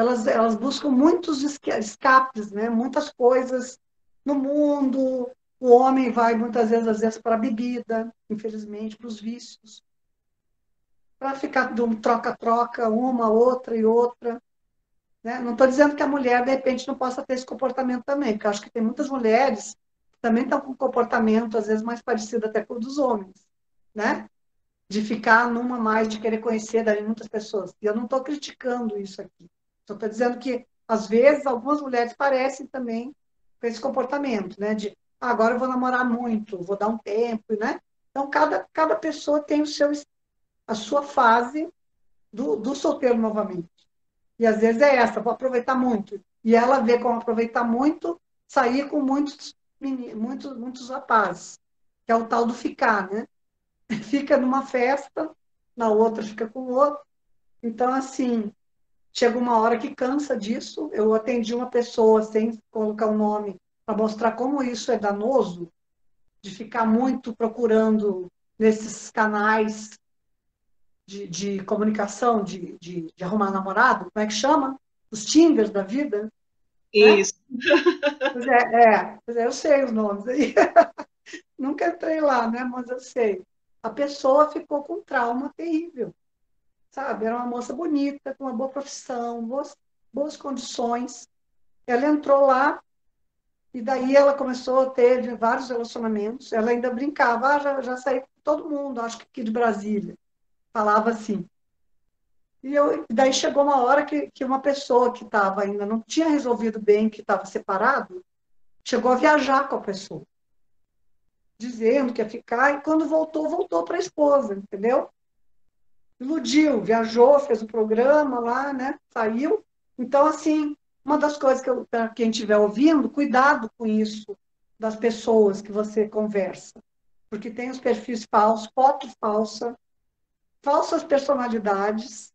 elas, elas buscam muitos escapes, né? muitas coisas no mundo. O homem vai muitas vezes, às vezes, para a bebida, infelizmente, para os vícios. Para ficar de um troca-troca, uma, outra e outra. Né? Não estou dizendo que a mulher, de repente, não possa ter esse comportamento também, porque acho que tem muitas mulheres também estão com um comportamento, às vezes, mais parecido até com o dos homens. Né? De ficar numa mais, de querer conhecer daí muitas pessoas. E eu não estou criticando isso aqui. Só estou dizendo que, às vezes, algumas mulheres parecem também com esse comportamento, né? De ah, agora eu vou namorar muito, vou dar um tempo, né? Então, cada, cada pessoa tem o seu, a sua fase do, do solteiro novamente. E às vezes é essa, vou aproveitar muito. E ela vê como aproveitar muito, sair com muitos, muitos, muitos rapazes, que é o tal do ficar, né? Fica numa festa, na outra fica com o outro. Então, assim, chega uma hora que cansa disso. Eu atendi uma pessoa sem colocar o um nome para mostrar como isso é danoso, de ficar muito procurando nesses canais de, de comunicação, de, de, de, arrumar namorado, como é que chama? Os Tinders da vida. Né? Isso. Né? Pois é, é, pois é, eu sei os nomes aí. Nunca entrei lá, né? Mas eu sei. A pessoa ficou com um trauma terrível sabe? Era uma moça bonita, com uma boa profissão, boas, boas condições. Ela entrou lá e daí ela começou a ter vários relacionamentos. Ela ainda brincava, ah, já, já saí com todo mundo, acho que aqui de Brasília. Falava assim. E eu, daí chegou uma hora que, que uma pessoa que estava ainda não tinha resolvido bem, que estava separado, chegou a viajar com a pessoa, dizendo que ia ficar, e quando voltou, voltou para a esposa, entendeu? iludiu, viajou, fez o programa lá, né? Saiu. Então, assim, uma das coisas que para quem estiver ouvindo, cuidado com isso das pessoas que você conversa, porque tem os perfis falsos, foto falsa, falsas personalidades,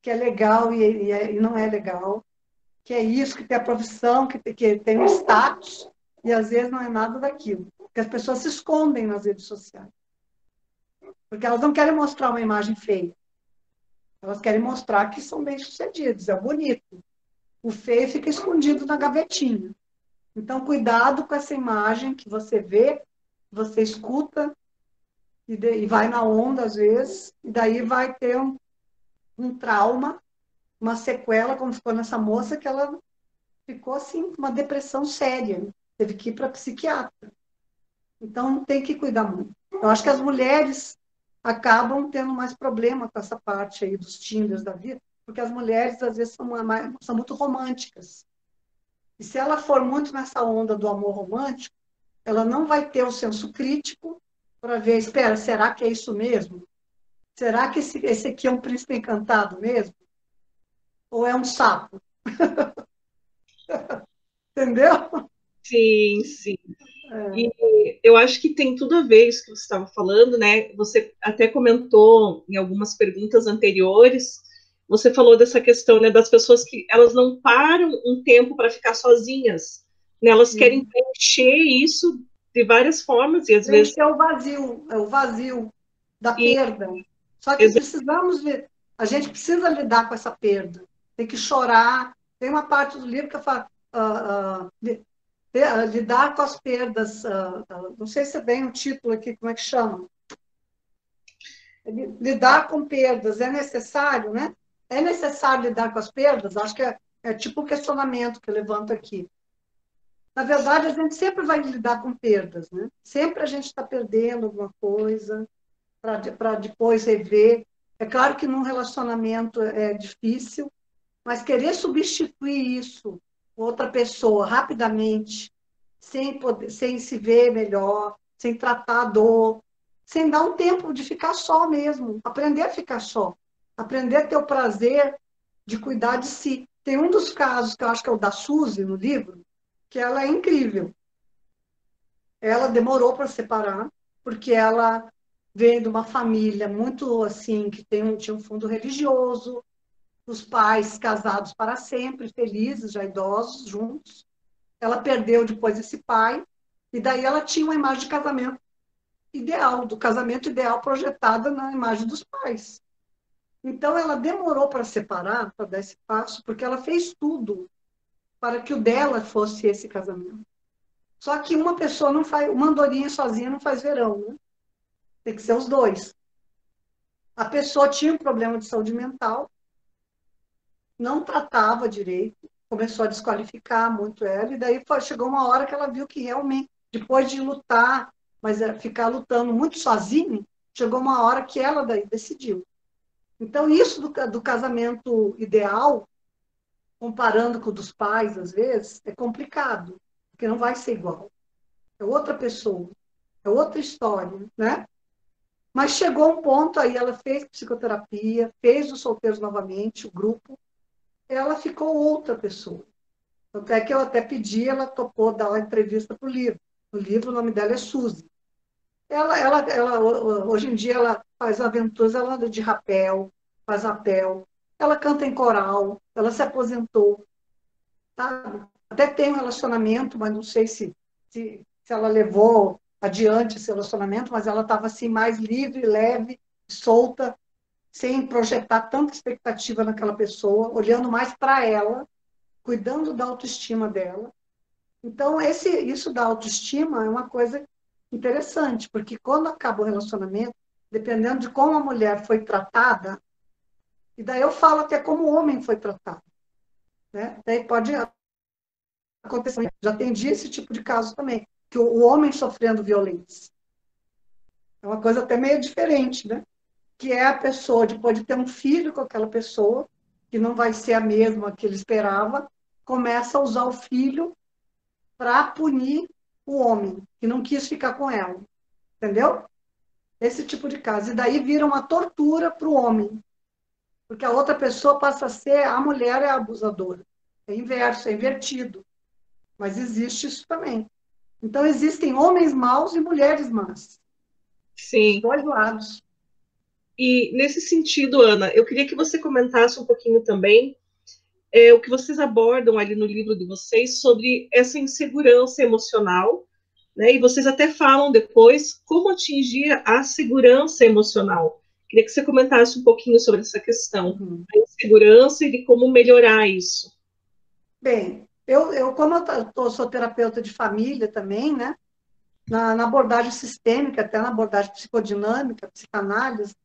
que é legal e, e, é, e, não é legal, que é isso, que tem a profissão, que, que tem o status, e às vezes não é nada daquilo. Porque as pessoas se escondem nas redes sociais. Porque elas não querem mostrar uma imagem feia. Elas querem mostrar que são bem-sucedidos, é bonito. O feio fica escondido na gavetinha. Então, cuidado com essa imagem que você vê, você escuta e, de, e vai na onda às vezes, e daí vai ter um, um trauma, uma sequela, como ficou nessa moça, que ela ficou assim, uma depressão séria, teve que ir para psiquiatra. Então, tem que cuidar muito. Eu acho que as mulheres acabam tendo mais problema com essa parte aí dos Tinders da vida, porque as mulheres, às vezes, são, são muito românticas. E se ela for muito nessa onda do amor romântico, ela não vai ter o senso crítico para ver, espera, será que é isso mesmo? Será que esse, esse aqui é um príncipe encantado mesmo? Ou é um sapo? Entendeu? Sim, sim. É. E eu acho que tem tudo a ver isso que você estava falando, né? Você até comentou em algumas perguntas anteriores, você falou dessa questão, né, das pessoas que elas não param um tempo para ficar sozinhas, né? Elas Sim. querem preencher isso de várias formas e às preencher vezes é o vazio, é o vazio da e... perda. Só que precisamos a gente precisa lidar com essa perda. Tem que chorar. Tem uma parte do livro que fala uh, uh, lidar com as perdas, uh, não sei se é bem o título aqui, como é que chama? Lidar com perdas é necessário, né? É necessário lidar com as perdas? Acho que é, é tipo o questionamento que eu levanto aqui. Na verdade, a gente sempre vai lidar com perdas, né? Sempre a gente está perdendo alguma coisa para depois rever. É claro que num relacionamento é difícil, mas querer substituir isso outra pessoa rapidamente, sem, poder, sem se ver melhor, sem tratar a dor, sem dar um tempo de ficar só mesmo, aprender a ficar só, aprender a ter o prazer de cuidar de si. Tem um dos casos que eu acho que é o da Suzy no livro, que ela é incrível. Ela demorou para separar, porque ela vem de uma família muito assim, que tem tinha um fundo religioso, os pais casados para sempre, felizes, já idosos, juntos. Ela perdeu depois esse pai, e daí ela tinha uma imagem de casamento ideal, do casamento ideal projetada na imagem dos pais. Então ela demorou para separar, para dar esse passo, porque ela fez tudo para que o dela fosse esse casamento. Só que uma pessoa não faz, uma andorinha sozinha não faz verão, né? Tem que ser os dois. A pessoa tinha um problema de saúde mental, não tratava direito, começou a desqualificar muito ela, e daí chegou uma hora que ela viu que realmente, depois de lutar, mas é, ficar lutando muito sozinha, chegou uma hora que ela daí decidiu. Então, isso do, do casamento ideal, comparando com o dos pais, às vezes, é complicado, porque não vai ser igual. É outra pessoa, é outra história, né? Mas chegou um ponto aí, ela fez psicoterapia, fez os solteiros novamente, o grupo, ela ficou outra pessoa. Até que eu até pedi, ela topou dar uma entrevista para o livro. O livro, o nome dela é Suzy. Ela, ela, ela, hoje em dia, ela faz aventuras, ela anda de rapel, faz rapel, ela canta em coral, ela se aposentou. Até tem um relacionamento, mas não sei se, se, se ela levou adiante esse relacionamento, mas ela estava assim mais livre, leve, solta, sem projetar tanta expectativa naquela pessoa, olhando mais para ela, cuidando da autoestima dela. Então, esse, isso da autoestima é uma coisa interessante, porque quando acaba o relacionamento, dependendo de como a mulher foi tratada, e daí eu falo que é como o homem foi tratado. Né? Daí pode acontecer. Já atendi esse tipo de caso também, que o homem sofrendo violência. É uma coisa até meio diferente, né? que é a pessoa, de ter um filho com aquela pessoa, que não vai ser a mesma que ele esperava, começa a usar o filho para punir o homem, que não quis ficar com ela. Entendeu? Esse tipo de caso. E daí vira uma tortura para o homem. Porque a outra pessoa passa a ser, a mulher é a abusadora. é inverso, é invertido. Mas existe isso também. Então, existem homens maus e mulheres más. Sim. Dois lados. E nesse sentido, Ana, eu queria que você comentasse um pouquinho também é, o que vocês abordam ali no livro de vocês sobre essa insegurança emocional, né? E vocês até falam depois como atingir a segurança emocional. Queria que você comentasse um pouquinho sobre essa questão, uhum. a insegurança e de como melhorar isso. Bem, eu, eu como eu tô, sou terapeuta de família também, né? Na, na, abordagem sistêmica, até na abordagem psicodinâmica, psicanálise,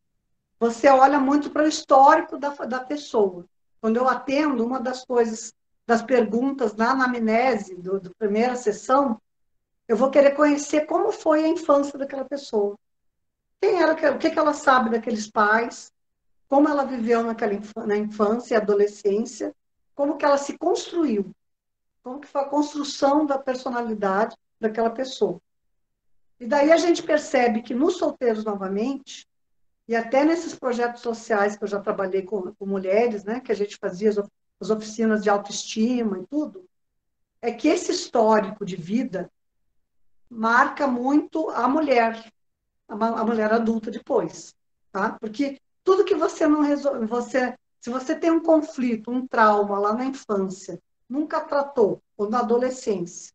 você olha muito para o histórico da, da pessoa. Quando eu atendo, uma das coisas, das perguntas na anamnese do, do primeira sessão, eu vou querer conhecer como foi a infância daquela pessoa. Quem era, o que, que ela sabe daqueles pais, como ela viveu naquela na infância e adolescência, como que ela se construiu, como que foi a construção da personalidade daquela pessoa. E daí a gente percebe que nos solteiros novamente, e até nesses projetos sociais que eu já trabalhei com, com mulheres, né, que a gente fazia as, as oficinas de autoestima e tudo, é que esse histórico de vida marca muito a mulher, a, mulher adulta depois, tá? Porque tudo que você não resolve, você, se você tem um conflito, um trauma lá na infância, nunca tratou, ou na adolescência,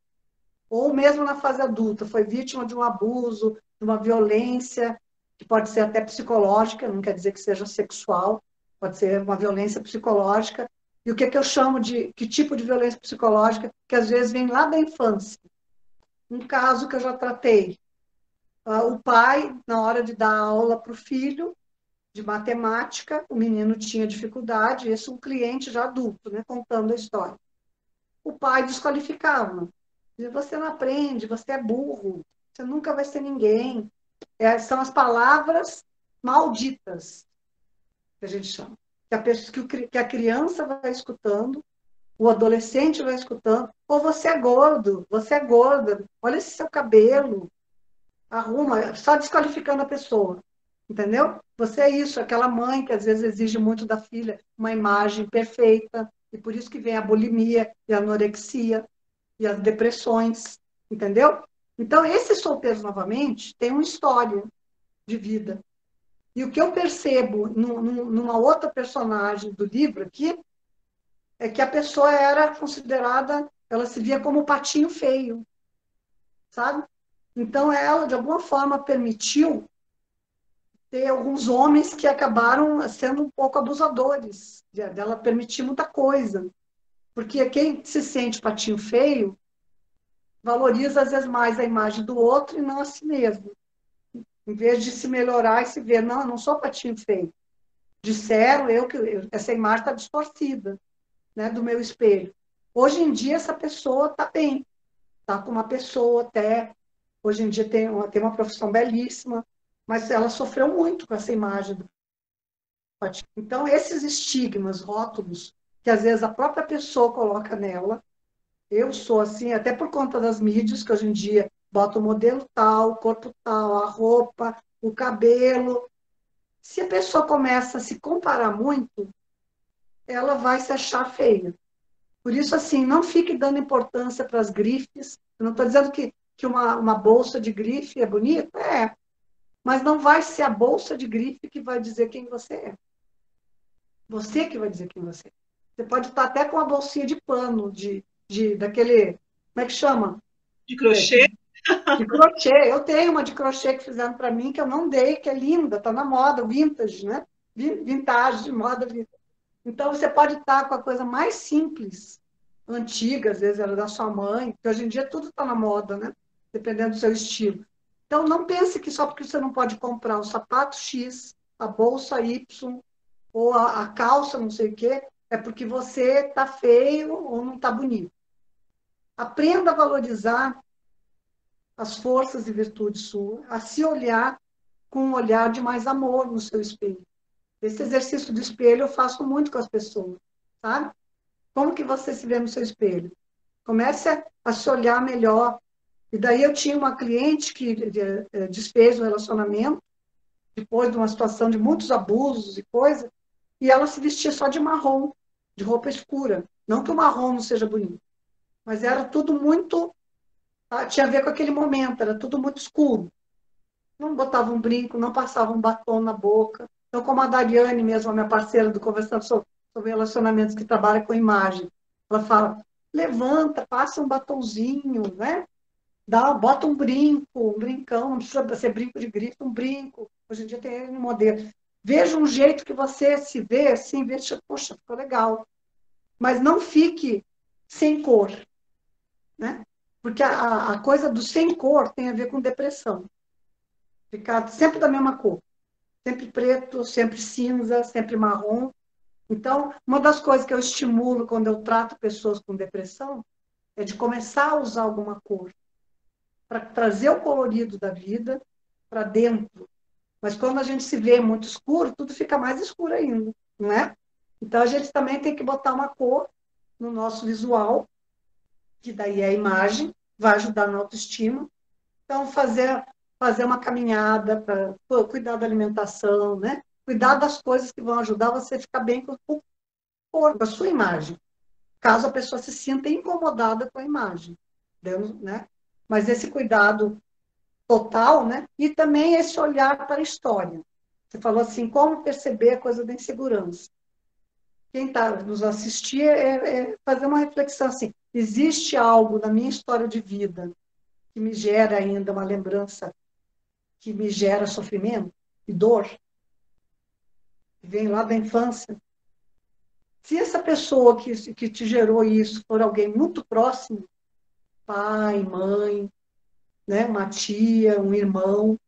ou mesmo na fase adulta, foi vítima de um abuso, de uma violência, que pode ser até psicológica, não quer dizer que seja sexual, pode ser uma violência psicológica. E o que, é que eu chamo de que tipo de violência psicológica? Que às vezes vem lá da infância. Um caso que eu já tratei. Uh, o pai, na hora de dar aula para o filho de matemática, o menino tinha dificuldade, esse é um cliente já adulto, né, contando a história. O pai desqualificava. Dizia, você não aprende, você é burro, você nunca vai ser ninguém, é, são as palavras malditas, que a gente chama. Que a, pessoa, que a criança vai escutando, o adolescente vai escutando, ou você é gordo, você é gorda, olha esse seu cabelo, arruma, só desqualificando a pessoa, entendeu? Você é isso, aquela mãe que às vezes exige muito da filha uma imagem perfeita, e por isso que vem a bulimia e a anorexia e as depressões, entendeu? Então, esses solteiros, novamente, têm uma história de vida. E o que eu percebo numa outra personagem do livro aqui é que a pessoa era considerada, ela se via como patinho feio, sabe? Então, ela, de alguma forma, permitiu ter alguns homens que acabaram sendo um pouco abusadores, dela permitir muita coisa. Porque quem se sente patinho feio valoriza às vezes mais a imagem do outro e não a si mesmo. Em vez de se melhorar e se ver, não, eu não sou patinho feio. Disseram eu que essa imagem está distorcida né, do meu espelho. Hoje em dia, essa pessoa está bem, está com uma pessoa até. Hoje em dia tem uma, tem uma profissão belíssima, mas ela sofreu muito com essa imagem do. Então, esses estigmas, rótulos, que às vezes a própria pessoa coloca nela, eu sou assim, até por conta das mídias, que hoje em dia bota o modelo tal, o corpo tal, a roupa, o cabelo. Se a pessoa começa a se comparar muito, ela vai se achar feia. Por isso, assim, não fique dando importância para as grifes. Eu não estou dizendo que, que uma, uma bolsa de grife é bonita, é. Mas não vai ser a bolsa de grife que vai dizer quem você é. Você que vai dizer quem você é. Você pode estar até com a bolsinha de pano, de, de daquele, como é que chama? De crochê? É, de, crochê. Eu tenho uma de crochê que fizeram para mim, que eu não dei, que é linda, está na moda, vintage, né? Vintage, de moda vintage. Então, você pode estar com a coisa mais simples, antiga, às vezes era da sua mãe, que hoje em dia tudo está na moda, né? Dependendo do seu estilo. Então, não pense que só porque você não pode comprar o sapato X, a bolsa Y, ou a, a calça, não sei o quê, é porque você está feio ou não está bonito. Aprenda a valorizar as forças e virtudes suas, a se olhar com um olhar de mais amor no seu espelho. Esse exercício do espelho eu faço muito com as pessoas, sabe? Como que você se vê no seu espelho? Comece a, se olhar melhor. E daí eu tinha uma cliente que eh, desfez o relacionamento, depois de uma situação de muitos abusos e coisa, e ela se vestia só de marrom. de roupa escura. Não que o marrom não seja bonito, mas era tudo muito. Ah, tinha a ver com aquele momento, era tudo muito escuro. Não botava um brinco, não passava um batom na boca. Então, como a Dariane mesmo, a minha parceira do Conversando sobre Relacionamentos, que trabalha com imagem, ela fala, levanta, passa um batonzinho, né? Dá, bota um brinco, um brincão, não precisa ser brinco de grito, um brinco. Hoje em dia tem um modelo. Veja um jeito que você se vê assim, veja, poxa, ficou legal. Mas não fique sem cor, né? Porque a, a coisa do sem cor tem a ver com depressão. Ficar sempre da mesma cor. Sempre preto, sempre cinza, sempre marrom. Então, uma das coisas que eu estimulo quando eu trato pessoas com depressão é de começar a usar alguma cor para trazer o colorido da vida para dentro. Mas quando a gente se vê muito escuro, tudo fica mais escuro ainda, não é? Então a gente também tem que botar uma cor no nosso visual, que daí é a imagem, vai ajudar na autoestima. Então fazer fazer uma caminhada para cuidar da alimentação, né? Cuidar das coisas que vão ajudar você a ficar bem com o corpo, a sua imagem. Caso a pessoa se sinta incomodada com a imagem, né? Mas esse cuidado total, né? E também esse olhar para a história. Você falou assim, como perceber a coisa da insegurança. Quem está nos assistir é, é, fazer uma reflexão assim, existe algo na minha história de vida que me gera ainda uma lembrança, que me gera sofrimento e dor, vem lá da infância. Se essa pessoa que, que te gerou isso for alguém muito próximo, pai, mãe, né, uma tia, um irmão.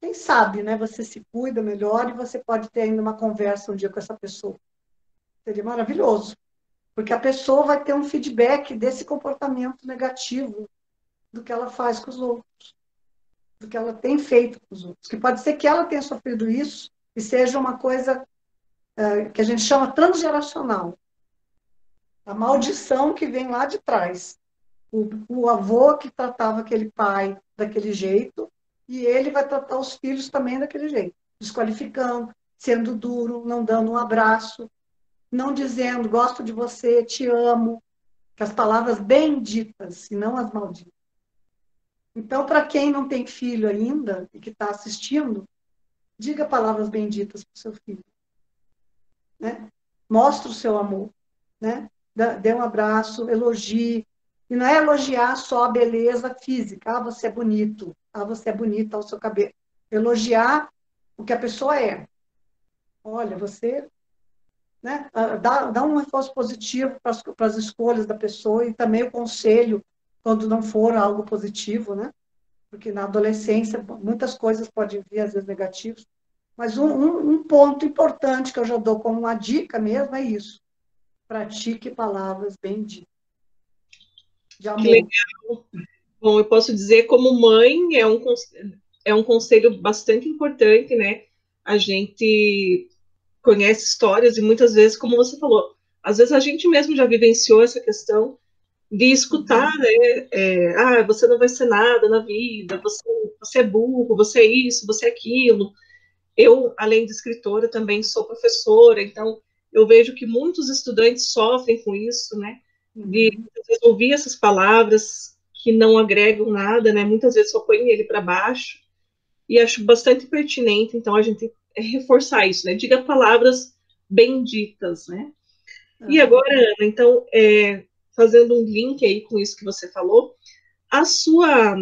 Quem sabe, né? Você se cuida melhor e você pode ter ainda uma conversa um dia com essa pessoa. Seria maravilhoso. Porque a pessoa vai ter um feedback desse comportamento negativo do que ela faz com os outros, do que ela tem feito com os outros. Que pode ser que ela tenha sofrido isso e seja uma coisa é, que a gente chama transgeracional. A maldição que vem lá de trás o, o avô que tratava aquele pai daquele jeito e ele vai tratar os filhos também daquele jeito, desqualificando, sendo duro, não dando um abraço, não dizendo gosto de você, te amo, que as palavras benditas e não as malditas. Então, para quem não tem filho ainda e que está assistindo, diga palavras benditas para o seu filho. Né? Mostre o seu amor. Né? Dê um abraço, elogie, e não é elogiar só a beleza física. Ah, você é bonito. Ah, você é bonita ao seu cabelo. Elogiar o que a pessoa é. Olha, você né, ah, dá, dá um reforço positivo para as, para as escolhas da pessoa e também o conselho quando não for algo positivo, né? Porque na adolescência muitas coisas podem vir às vezes negativas. Mas um, um, um ponto importante que eu já dou como uma dica mesmo é isso. Pratique palavras benditas de amor. Que legal. Bom, eu posso dizer, como mãe, é um, é um conselho bastante importante, né? A gente conhece histórias e muitas vezes, como você falou, às vezes a gente mesmo já vivenciou essa questão de escutar, né? É, ah, você não vai ser nada na vida, você, você é burro, você é isso, você é aquilo. Eu, além de escritora, também sou professora, então eu vejo que muitos estudantes sofrem com isso, né? De ouvir essas palavras que não agregam nada, né? Muitas vezes só põe ele para baixo. E acho bastante pertinente, então, a gente reforçar isso, né? Diga palavras benditas, né? E agora, Ana, então, é, fazendo um link aí com isso que você falou, a sua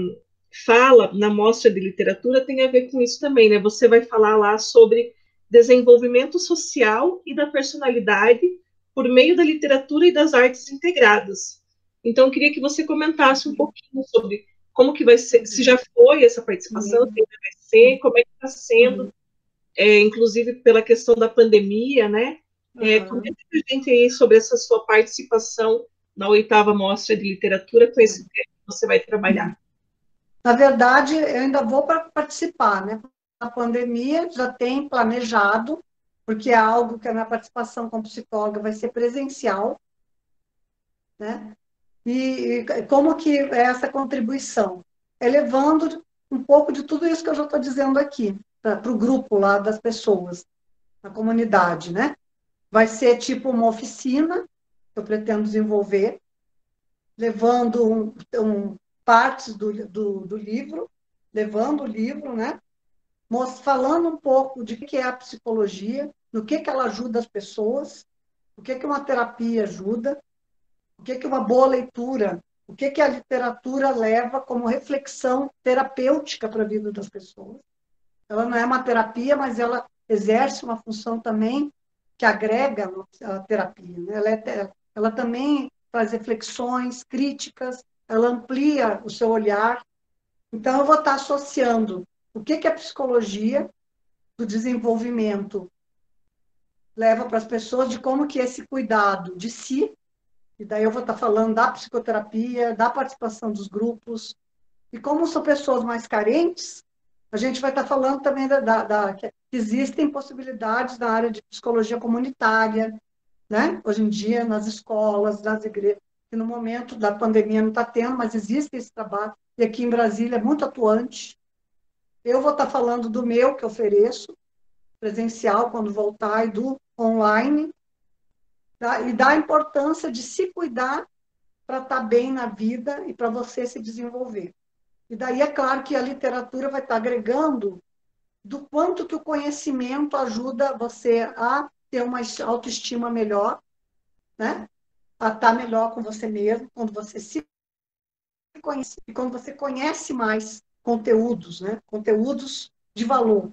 fala na mostra de literatura tem a ver com isso também, né? Você vai falar lá sobre desenvolvimento social e da personalidade por meio da literatura e das artes integradas. Então, eu queria que você comentasse um pouquinho sobre como que vai ser, se já foi essa participação, se ainda vai ser, como é que está sendo, é, inclusive pela questão da pandemia, né? É, uhum. Comenta a gente aí sobre essa sua participação na oitava mostra de literatura com esse tema que você vai trabalhar. Na verdade, eu ainda vou participar, né? A pandemia já tem planejado porque é algo que a minha participação como psicóloga vai ser presencial, né? E, e como que é essa contribuição? Elevando um pouco de tudo isso que eu já estou dizendo aqui, para o grupo lá das pessoas, na comunidade, né? vai ser tipo uma oficina que eu pretendo desenvolver, levando um, um partes do, do, do, livro, levando o livro, né? falando um pouco de que é a psicologia, no que, que ela ajuda as pessoas, o que, que uma terapia ajuda, o que, que uma boa leitura, o que, que a literatura leva como reflexão terapêutica para a vida das pessoas. Ela não é uma terapia, mas ela exerce uma função também que agrega a terapia. Né? Ela, é, ela também faz reflexões críticas, ela amplia o seu olhar. Então, eu vou estar associando o que, que a psicologia do desenvolvimento leva para as pessoas de como que esse cuidado de si, e daí eu vou estar falando da psicoterapia, da participação dos grupos, e como são pessoas mais carentes, a gente vai estar falando também da, da, da que existem possibilidades na área de psicologia comunitária, né? Hoje em dia, nas escolas, nas igrejas, que no momento da pandemia não está tendo, mas existe esse trabalho, e aqui em Brasília é muito atuante. Eu vou estar falando do meu que ofereço, presencial, quando voltar, e do online, tá? e da importância de se cuidar para estar tá bem na vida e para você se desenvolver. E daí é claro que a literatura vai estar tá agregando do quanto que o conhecimento ajuda você a ter uma autoestima melhor, né? A estar tá melhor com você mesmo, quando você se conhece, e quando você conhece mais conteúdos, né? Conteúdos de valor.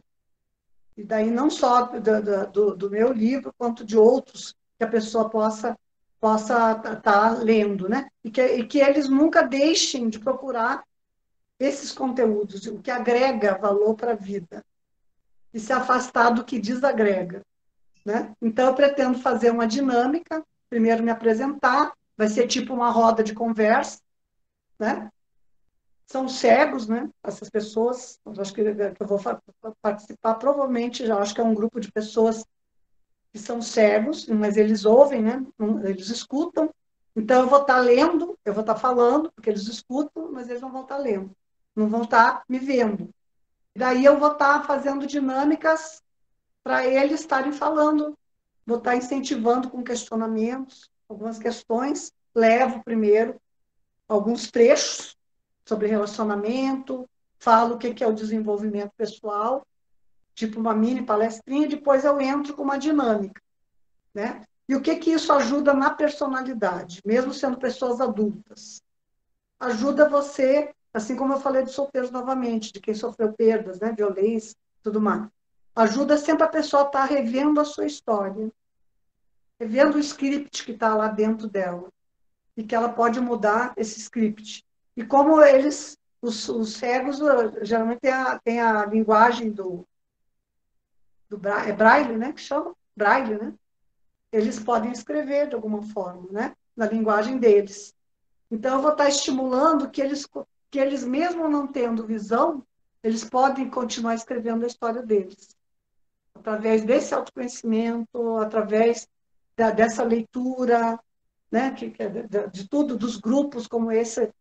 E daí não só do, do, do meu livro, quanto de outros que a pessoa possa possa estar tá lendo, né? E que, e que eles nunca deixem de procurar esses conteúdos, o que agrega valor para a vida, e se afastar do que desagrega. Né? Então, eu pretendo fazer uma dinâmica, primeiro me apresentar, vai ser tipo uma roda de conversa, né? São cegos, né? Essas pessoas, acho que eu vou participar, provavelmente, já acho que é um grupo de pessoas que são cegos, mas eles ouvem, né? Eles escutam. Então, eu vou estar lendo, eu vou estar falando, porque eles escutam, mas eles não vão estar lendo, não vão estar me vendo. Daí eu vou estar fazendo dinâmicas para eles estarem falando, vou estar incentivando com questionamentos, algumas questões, levo primeiro alguns trechos sobre relacionamento, falo o que é o desenvolvimento pessoal, tipo uma mini palestrinha, depois eu entro com uma dinâmica, né? E o que que isso ajuda na personalidade, mesmo sendo pessoas adultas? Ajuda você, assim como eu falei de solteiros novamente, de quem sofreu perdas, né, violência, tudo mais. Ajuda sempre a pessoa a estar tá revendo a sua história, revendo o script que está lá dentro dela e que ela pode mudar esse script e como eles, os, os cegos, geralmente tem a, tem a linguagem do, do braille, é braille, né? Que chama? Braille, né? Eles podem escrever de alguma forma, né? Na linguagem deles. Então, eu vou estar estimulando que eles, que eles mesmo não tendo visão, eles podem continuar escrevendo a história deles. Através desse autoconhecimento, através da, dessa leitura, né? Que, é de, de tudo, dos grupos como esse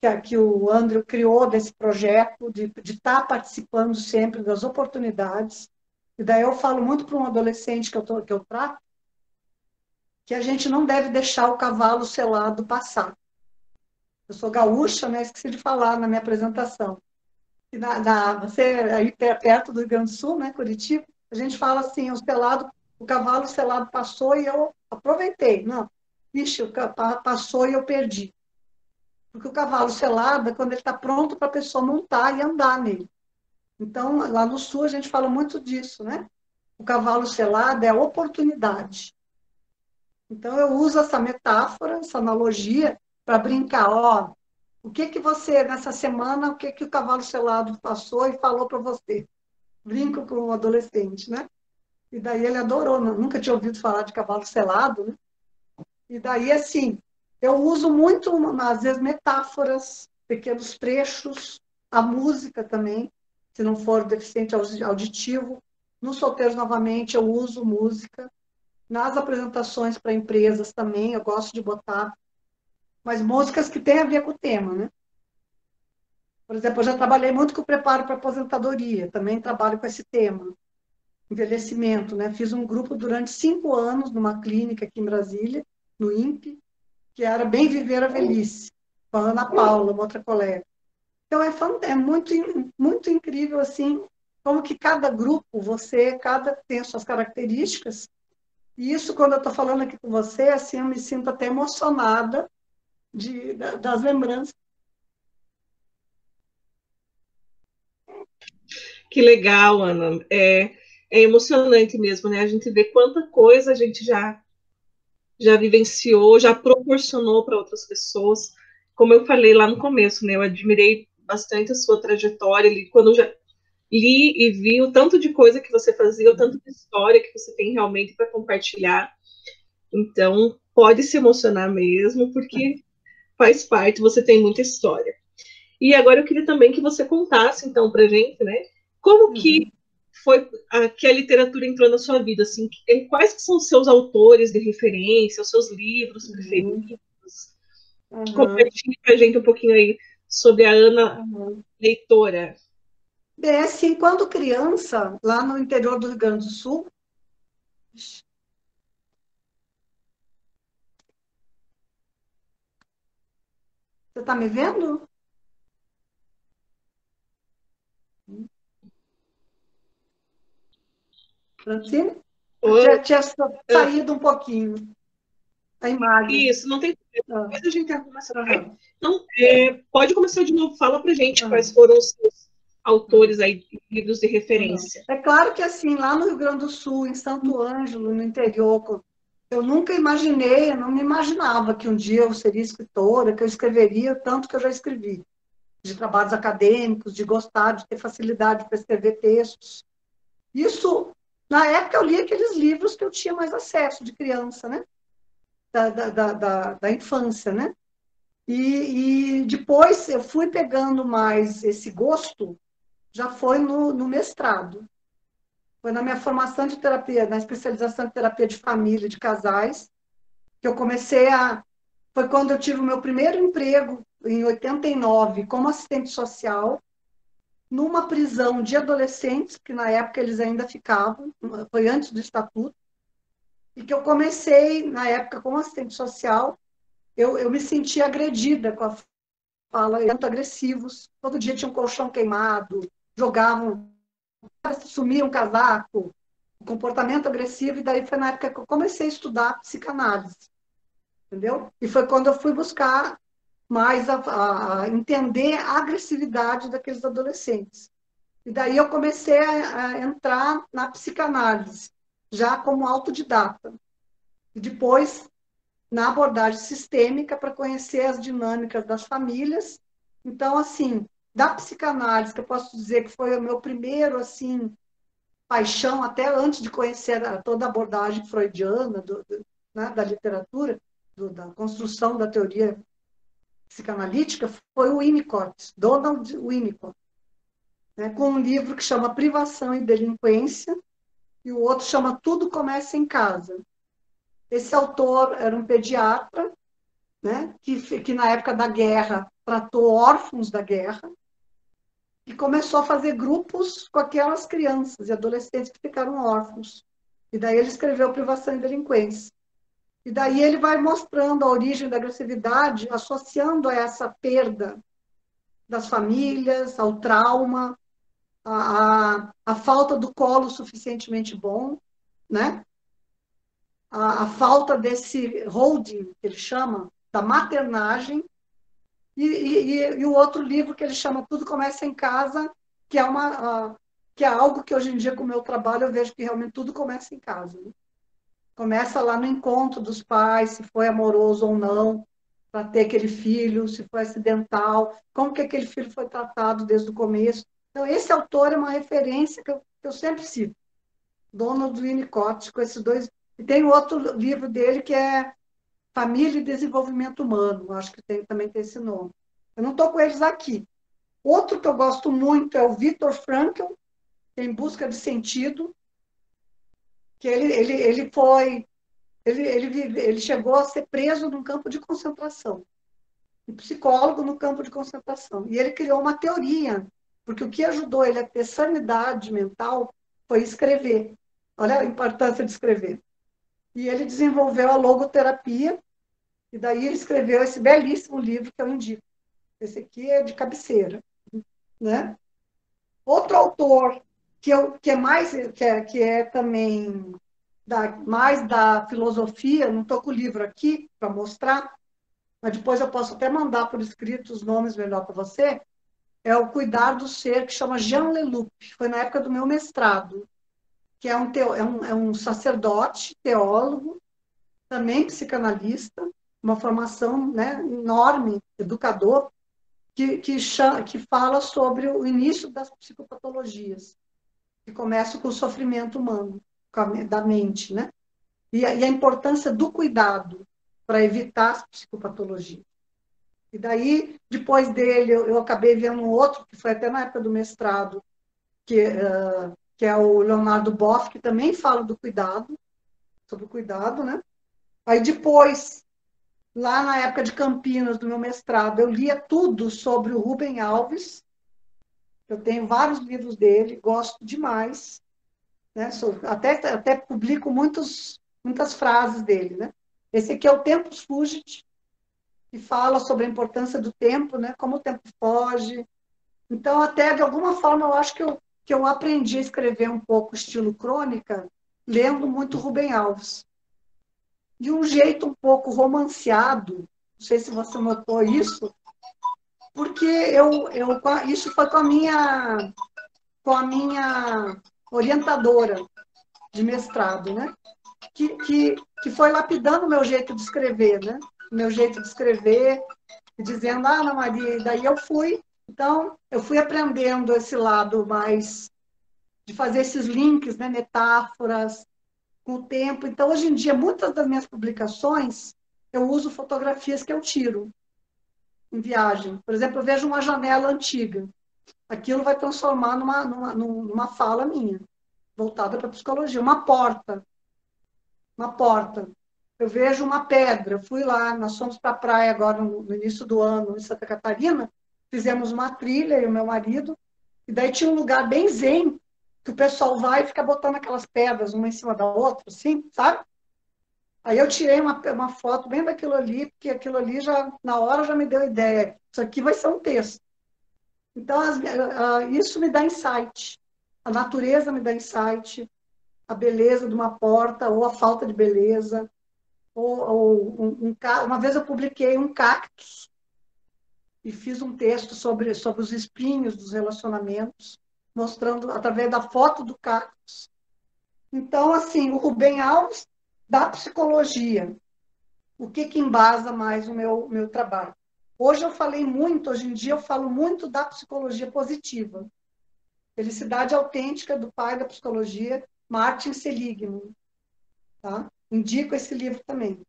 que, que o Andrew criou desse projeto, de estar tá participando sempre das oportunidades. E daí eu falo muito para um adolescente que eu, tô, que eu trato, que a gente não deve deixar o cavalo selado passar. Eu sou gaúcha, né? Esqueci de falar na minha apresentação. E na, na, você aí perto do Rio Grande do Sul, né, Curitiba, a gente fala assim, o selado, o cavalo selado passou e eu aproveitei. Não, ixi, passou e eu perdi. Porque o cavalo selado é quando ele está pronto para a pessoa montar e andar nele. Então, lá no sul, a gente fala muito disso, né? O cavalo selado é a oportunidade. Então, eu uso essa metáfora, essa analogia, para brincar. Ó, o que que você, nessa semana, o que que o cavalo selado passou e falou para você? Brinco com o um adolescente, né? E daí ele adorou, nunca tinha ouvido falar de cavalo selado, né? E daí, assim, eu uso muito, às vezes, metáforas, pequenos trechos, a música também, se não for deficiente auditivo. Nos solteiros, novamente, eu uso música. Nas apresentações para empresas também, eu gosto de botar, mas músicas que têm a ver com o tema, né? Por exemplo, eu já trabalhei muito com o preparo para aposentadoria, também trabalho com esse tema. envelhecimento, né? Fiz um grupo durante cinco anos numa clínica aqui em Brasília, no INPE, que era Bem Viver a Velhice, com a Ana Paula, uma outra colega. Então é, é muito, muito incrível assim como que cada grupo, você, cada tem as suas características. E isso, quando eu estou falando aqui com você, assim, eu me sinto até emocionada de, das lembranças. Que legal, Ana. É, é emocionante mesmo, né? A gente vê quanta coisa a gente já já vivenciou, já proporcionou para outras pessoas. Como eu falei lá no começo, né? Eu admirei bastante a sua trajetória ali, quando eu já li e vi o tanto de coisa que você fazia, o tanto de história que você tem realmente para compartilhar. Então, pode se emocionar mesmo, porque faz parte, você tem muita história. E agora eu queria também que você contasse, então, para gente, né, como que uhum. Foi a, que a literatura entrou na sua vida, assim, quais que são os seus autores de referência, os seus livros uhum. preferidos? Uhum. Compartilhe para a gente um pouquinho aí sobre a Ana uhum. leitora. É, assim, quando criança, lá no interior do Rio Grande do Sul, Você está me vendo? Francine? Já tinha saído um pouquinho a imagem. Isso, não tem problema. Depois a gente arruma essa uhum. Então, é, pode começar de novo. Fala para gente uhum. quais foram os seus autores aí, livros de referência. É claro que assim, lá no Rio Grande do Sul, em Santo Ângelo, no interior, eu nunca imaginei, eu não me imaginava que um dia eu seria escritora, que eu escreveria tanto que eu já escrevi, de trabalhos acadêmicos, de gostar, de ter facilidade para escrever textos. Isso, na época eu li aqueles livros que eu tinha mais acesso de criança, né? Da, da, da, da infância, né? E, e, depois eu fui pegando mais esse gosto já foi no, no mestrado. Foi na minha formação de terapia, na especialização de terapia de família, de casais, que eu comecei a. Foi quando eu tive o meu primeiro emprego, em 89, como assistente social, numa prisão de adolescentes, que na época eles ainda ficavam, foi antes do estatuto, e que eu comecei, na época, como assistente social, eu, eu me senti agredida com a fala, muito agressivos, todo dia tinha um colchão queimado, jogavam, sumiam casaco, comportamento agressivo, e daí foi na época que eu comecei a estudar psicanálise, entendeu? E foi quando eu fui buscar mais a, a entender a agressividade daqueles adolescentes. E daí eu comecei a, a entrar na psicanálise, já como autodidata. E depois na abordagem sistêmica para conhecer as dinâmicas das famílias. Então, assim, da psicanálise, que eu posso dizer que foi o meu primeiro, assim, paixão, até antes de conhecer toda a abordagem freudiana do, do, né, da literatura, do, da construção da teoria psicanalítica, foi o Winnicott, Donald Winnicott, né, com um livro que chama Privação e Delinquência, e o outro chama Tudo Começa em Casa. Esse autor era um pediatra, né, que, que na época da guerra tratou órfãos da guerra, e começou a fazer grupos com aquelas crianças e adolescentes que ficaram órfãos. E daí ele escreveu Privação e Delinquência. E daí ele vai mostrando a origem da agressividade, associando a essa perda das famílias, ao trauma, a, a, a falta do colo suficientemente bom, né? A, a, falta desse holding, que ele chama, da maternagem, e, e, e, o outro livro que ele chama Tudo Começa em Casa, que é, uma, uh, que é algo que hoje em dia, com o meu trabalho, eu vejo que realmente tudo começa em casa. Né? Começa lá no encontro dos pais, se foi amoroso ou não, para ter aquele filho, se foi acidental, como que aquele filho foi tratado desde o começo. Então, esse autor é uma referência que eu, que eu sempre cito. Donald Winnicott, com esses dois. E tem outro livro dele que é Família e Desenvolvimento Humano, acho que tem, também tem esse nome. Eu não estou com eles aqui. Outro que eu gosto muito é o Viktor Frankl, Em Busca de Sentido, que ele, ele, ele foi, ele, ele, ele chegou a ser preso num campo de concentração, um psicólogo no campo de concentração. E ele criou uma teoria, porque o que ajudou ele a ter sanidade mental foi escrever. Olha a importância de escrever. E ele desenvolveu a logoterapia, e daí ele escreveu esse belíssimo livro que eu indico. Esse aqui é de cabeceira. Né? Outro autor que, eu, que é mais que é, que é também da, mais da filosofia, não estou com o livro aqui para mostrar, mas depois eu posso até mandar por escrito os nomes melhor para você, é o Cuidar do Ser, que chama Jean Leloup, foi na época do meu mestrado, que é um, teo, é um, é um sacerdote, teólogo, também psicanalista, uma formação né, enorme, educador, que, que, chama, que fala sobre o início das psicopatologias, começa com o sofrimento humano, da mente, né? E a, e a importância do cuidado para evitar as psicopatologias. E daí, depois dele, eu, eu, acabei vendo um outro, que foi até na época do mestrado, que, uh, que é o Leonardo Boff, que também fala do cuidado, sobre o cuidado, né? Aí depois, lá na época de Campinas, do meu mestrado, eu lia tudo sobre o Rubem Alves. Eu tenho vários livros dele, gosto demais. Né? Até, até publico muitos, muitas frases dele. Né? Esse aqui é o Tempus Fugit, que fala sobre a importância do tempo, né? como o tempo foge. Então, até de alguma forma, eu acho que eu, que eu aprendi a escrever um pouco estilo crônica, lendo muito Rubem Alves de um jeito um pouco romanceado, não sei se você notou isso, porque eu, eu isso foi com a minha com a minha orientadora de mestrado, né? Que, que, que foi lapidando o meu jeito de escrever, né? Meu jeito de escrever, dizendo, ah, Ana Maria, e daí eu fui, então, eu fui aprendendo esse lado mais de fazer esses links, né? Metáforas, com o tempo. Então, hoje em dia, muitas das minhas publicações, eu uso fotografias que eu tiro em viagem. Por exemplo, eu vejo uma janela antiga. Aquilo vai transformar numa, numa, numa fala minha, voltada para a psicologia. Uma porta. Uma porta. Eu vejo uma pedra. Eu fui lá, nós fomos para a praia agora no, no início do ano, em Santa Catarina. Fizemos uma trilha, e o meu marido. E daí tinha um lugar bem zen, que o pessoal vai e fica botando aquelas pedras uma em cima da outra, assim, sabe? Aí eu tirei uma, uma foto bem daquilo ali, porque aquilo ali já, na hora, já me deu ideia. Isso aqui vai ser um texto. Então, as, uh, isso me dá insight. A natureza me dá insight. A beleza de uma porta, ou a falta de beleza. Ou, ou um, um, uma vez eu publiquei um cactus e fiz um texto sobre, sobre os espinhos dos relacionamentos mostrando através da foto do cactus. Então, assim, o Rubem Alves da psicologia. O que, que embasa mais o meu, meu trabalho? Hoje eu falei muito, hoje em dia eu falo muito da psicologia positiva. Felicidade autêntica do pai da psicologia, Martin Seligman. Tá? Indico esse livro também.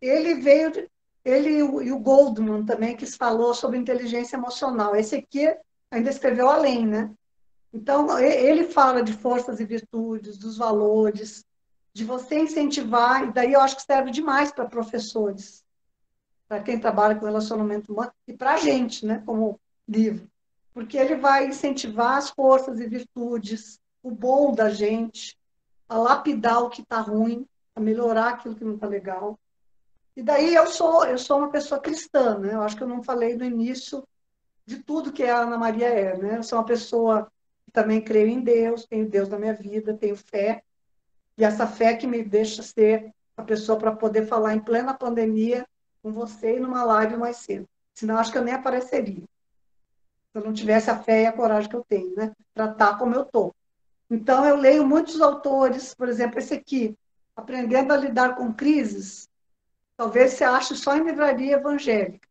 Ele veio, de, ele e o Goldman também, que falou sobre inteligência emocional. Esse aqui ainda escreveu além, né? Então, ele fala de forças e virtudes, dos valores, de você incentivar, e daí eu acho que serve demais para professores, para quem trabalha com relacionamento humano, e para a gente, né, como livro. Porque ele vai incentivar as forças e virtudes, o bom da gente, a lapidar o que está ruim, a melhorar aquilo que não está legal. E daí eu sou, eu sou uma pessoa cristã, né? Eu acho que eu não falei no início de tudo que a Ana Maria é, né? Eu sou uma pessoa também creio em Deus, tenho Deus na minha vida, tenho fé. E essa fé que me deixa ser a pessoa para poder falar em plena pandemia com você e numa live mais cedo. Senão acho que eu nem apareceria. Se eu não tivesse a fé e a coragem que eu tenho, né? Para estar como eu estou. Então, eu leio muitos autores, por exemplo, esse aqui, Aprendendo a Lidar com Crises. Talvez você ache só em livraria evangélica.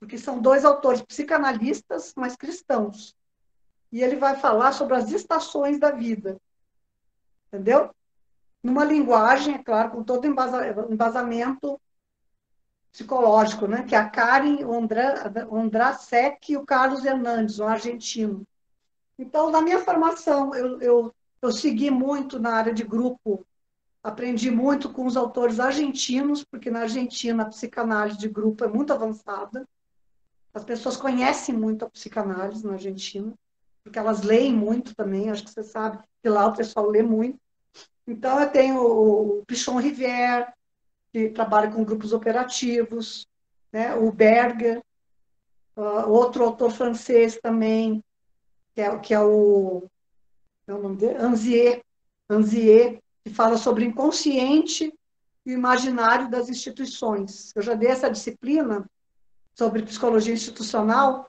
Porque são dois autores psicanalistas, mas cristãos e ele vai falar sobre as estações da vida. Entendeu? Numa linguagem, é claro, com todo embasamento psicológico, né? que é a Karen Ondrasek e o Carlos Hernandes, um argentino. Então, na minha formação, eu, eu, eu segui muito na área de grupo, aprendi muito com os autores argentinos, porque na Argentina a psicanálise de grupo é muito avançada. As pessoas conhecem muito a psicanálise na Argentina porque elas leem muito também, acho que você sabe que lá o pessoal lê muito. Então, eu tenho o Pichon Rivière, que trabalha com grupos operativos, né? o Berger, uh, outro autor francês também, que é, que é o, é o nome? Anzier, Anzier, que fala sobre inconsciente e imaginário das instituições. Eu já dei essa disciplina sobre psicologia institucional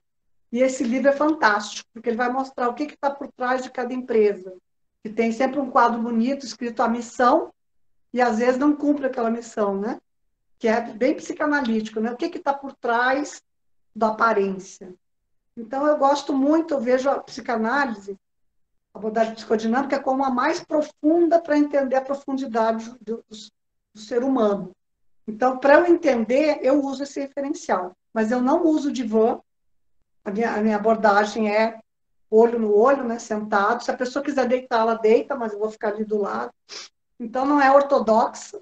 e esse livro é fantástico, porque ele vai mostrar o que está por trás de cada empresa. Que tem sempre um quadro bonito escrito a missão e às vezes não cumpre aquela missão, né? Que é bem psicanalítico, né? O que está por trás da aparência. Então, eu gosto muito, eu vejo a psicanálise, a abordagem psicodinâmica, como a mais profunda para entender a profundidade do, do, do ser humano. Então, para eu entender, eu uso esse referencial. Mas eu não uso divã, a minha, a minha abordagem é olho no olho, né, sentado. Se a pessoa quiser deitar, ela deita, mas eu vou ficar ali do lado. Então, não é ortodoxa,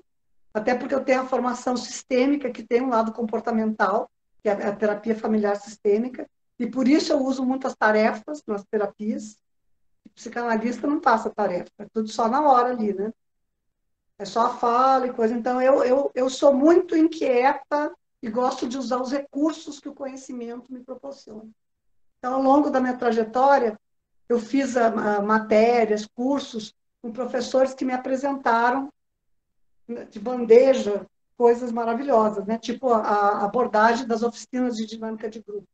até porque eu tenho a formação sistêmica, que tem um lado comportamental, que é a terapia familiar sistêmica, e por isso eu uso muitas tarefas nas terapias. O psicanalista não passa tarefa, é tudo só na hora ali, né? É só a fala e coisa. Então, eu, eu, eu sou muito inquieta e gosto de usar os recursos que o conhecimento me proporciona. Então, ao longo da minha trajetória, eu fiz a, a, matérias, cursos com professores que me apresentaram né, de bandeja coisas maravilhosas, né? tipo a, a abordagem das oficinas de dinâmica de grupo,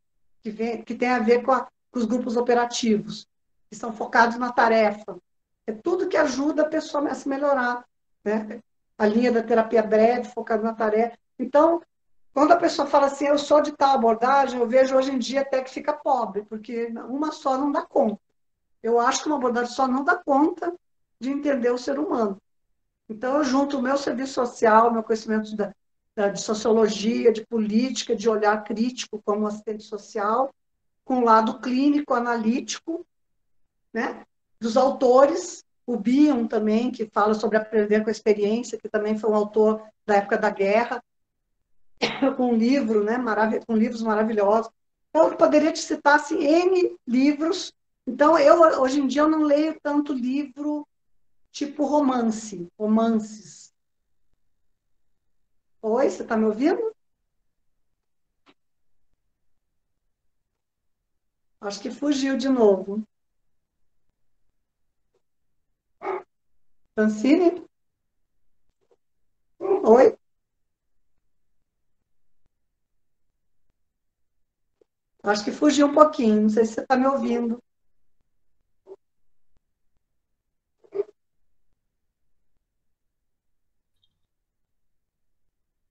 que, vem, que tem a ver com, a, com os grupos operativos, que são focados na tarefa. É tudo que ajuda a pessoa a se melhorar. Né? A linha da terapia breve, focada na tarefa. Então, quando a pessoa fala assim, eu sou de tal abordagem, eu vejo hoje em dia até que fica pobre, porque uma só não dá conta. Eu acho que uma abordagem só não dá conta de entender o ser humano. Então, eu junto o meu serviço social, meu conhecimento da, da, de sociologia, de política, de olhar crítico como assistente social, com o lado clínico, analítico, né? dos autores, o Bion também, que fala sobre aprender com a experiência, que também foi um autor da época da guerra, com um livro, né, marav com livros maravilhosos. Então, eu poderia te citar assim, N livros. Então, eu hoje em dia eu não leio tanto livro tipo romance, romances. Oi, você está me ouvindo? Acho que fugiu de novo. Francine? Oi? Acho que fugiu um pouquinho, não sei se você está me ouvindo.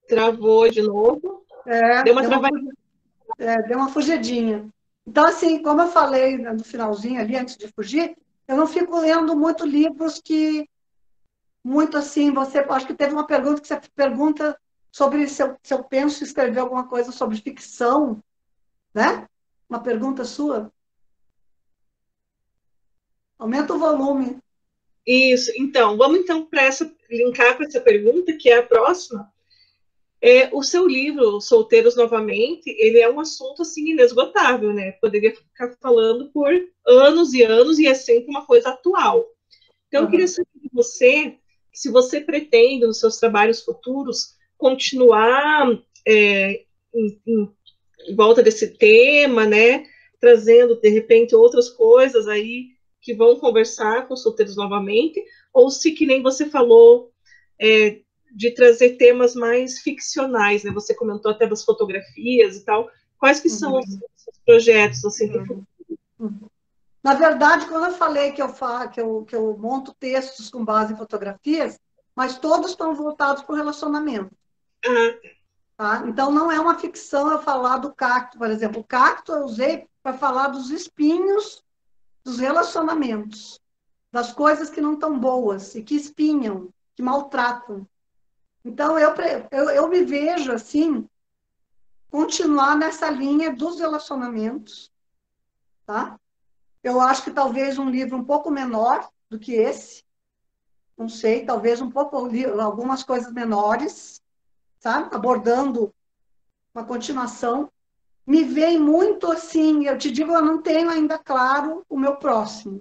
Travou de novo. É, deu uma, deu uma, é, deu uma fugidinha. Então, assim, como eu falei no finalzinho ali, antes de fugir, eu não fico lendo muito livros que, muito assim, você, acho que teve uma pergunta que você pergunta sobre se eu, se eu penso escrever alguma coisa sobre ficção, né? Uma pergunta sua? Aumenta o volume. Isso. Então, vamos então para essa linkar para essa pergunta que é a próxima. É, o seu livro, Solteiros Novamente, ele é um assunto assim inesgotável, né? Poderia ficar falando por anos e anos e é sempre uma coisa atual. Então, uhum. eu queria saber de você se você pretende, nos seus trabalhos futuros, continuar é, em, em em volta desse tema, né? Trazendo, de repente, outras coisas aí que vão conversar com os solteiros novamente, ou se, que nem você falou, é, de trazer temas mais ficcionais, né? Você comentou até das fotografias e tal. Quais que são uhum. os, os, projetos, assim, uhum. uhum. Na verdade, quando eu falei que eu, fa que, eu, que eu monto textos com base em fotografias, mas todos estão voltados para o relacionamento. Uhum. Tá? Então, não é uma ficção eu falar do cacto, por exemplo. O cacto eu usei para falar dos espinhos dos relacionamentos, das coisas que não estão boas e que espinham, que maltratam. Então, eu, eu, eu me vejo assim, continuar nessa linha dos relacionamentos, tá? Eu acho que talvez um livro um pouco menor do que esse, não sei, talvez um pouco, algumas coisas menores, sabe? Abordando uma continuação me vem muito assim, eu te digo, eu não tenho ainda claro o meu próximo,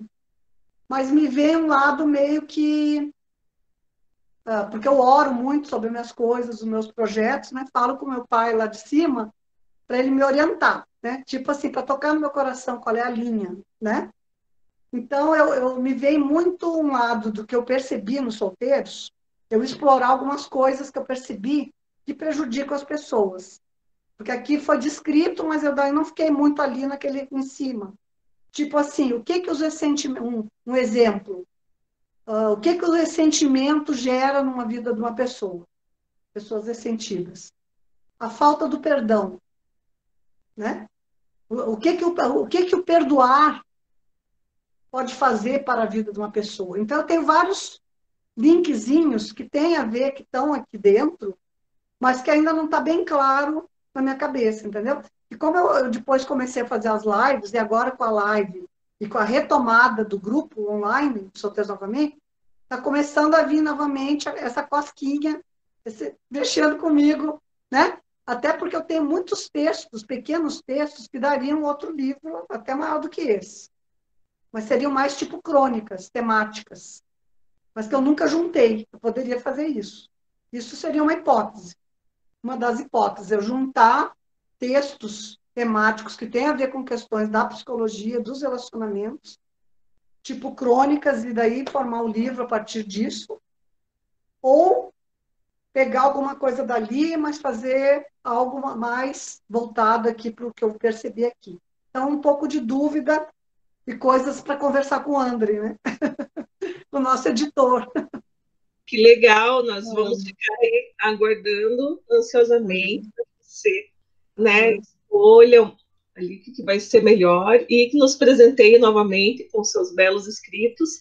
mas me vem um lado meio que uh, porque eu oro muito sobre minhas coisas, os meus projetos, né? Falo com meu pai lá de cima para ele me orientar, né? Tipo assim, para tocar no meu coração qual é a linha, né? Então eu, eu me veio muito um lado do que eu percebi nos solteiros, eu explorar algumas coisas que eu percebi que prejudicam as pessoas. Porque aqui foi descrito, mas eu daí não fiquei muito ali naquele em cima. Tipo assim, o que que os ressentimentos, um, um exemplo, uh, o que que o ressentimento gera numa vida de uma pessoa? Pessoas ressentidas. A falta do perdão, né? O, o que que o, o que que o perdoar pode fazer para a vida de uma pessoa? Então eu tenho vários linkzinhos que têm a ver, que estão aqui dentro, mas que ainda não está bem claro na minha cabeça, entendeu? E como eu, depois comecei a fazer as lives, e agora com a live e com a retomada do grupo online, Solteiros Novamente, está começando a vir novamente essa cosquinha, esse, mexendo comigo, né? Até porque eu tenho muitos textos, pequenos textos, que dariam outro livro até maior do que esse. Mas seriam mais tipo crônicas, temáticas. Mas que eu nunca juntei. Eu poderia fazer isso. Isso seria uma hipótese uma das hipóteses, é juntar textos temáticos que têm a ver com questões da psicologia, dos relacionamentos, tipo crônicas, e daí formar um livro a partir disso, ou pegar alguma coisa dali, mas fazer algo mais voltado aqui para o que eu percebi aqui. Então, um pouco de dúvida e coisas para conversar com o André, né? o nosso editor. Que legal, nós é. vamos ficar aí aguardando ansiosamente para você, né, escolha ali o que vai ser melhor e que nos presenteie novamente com seus belos escritos.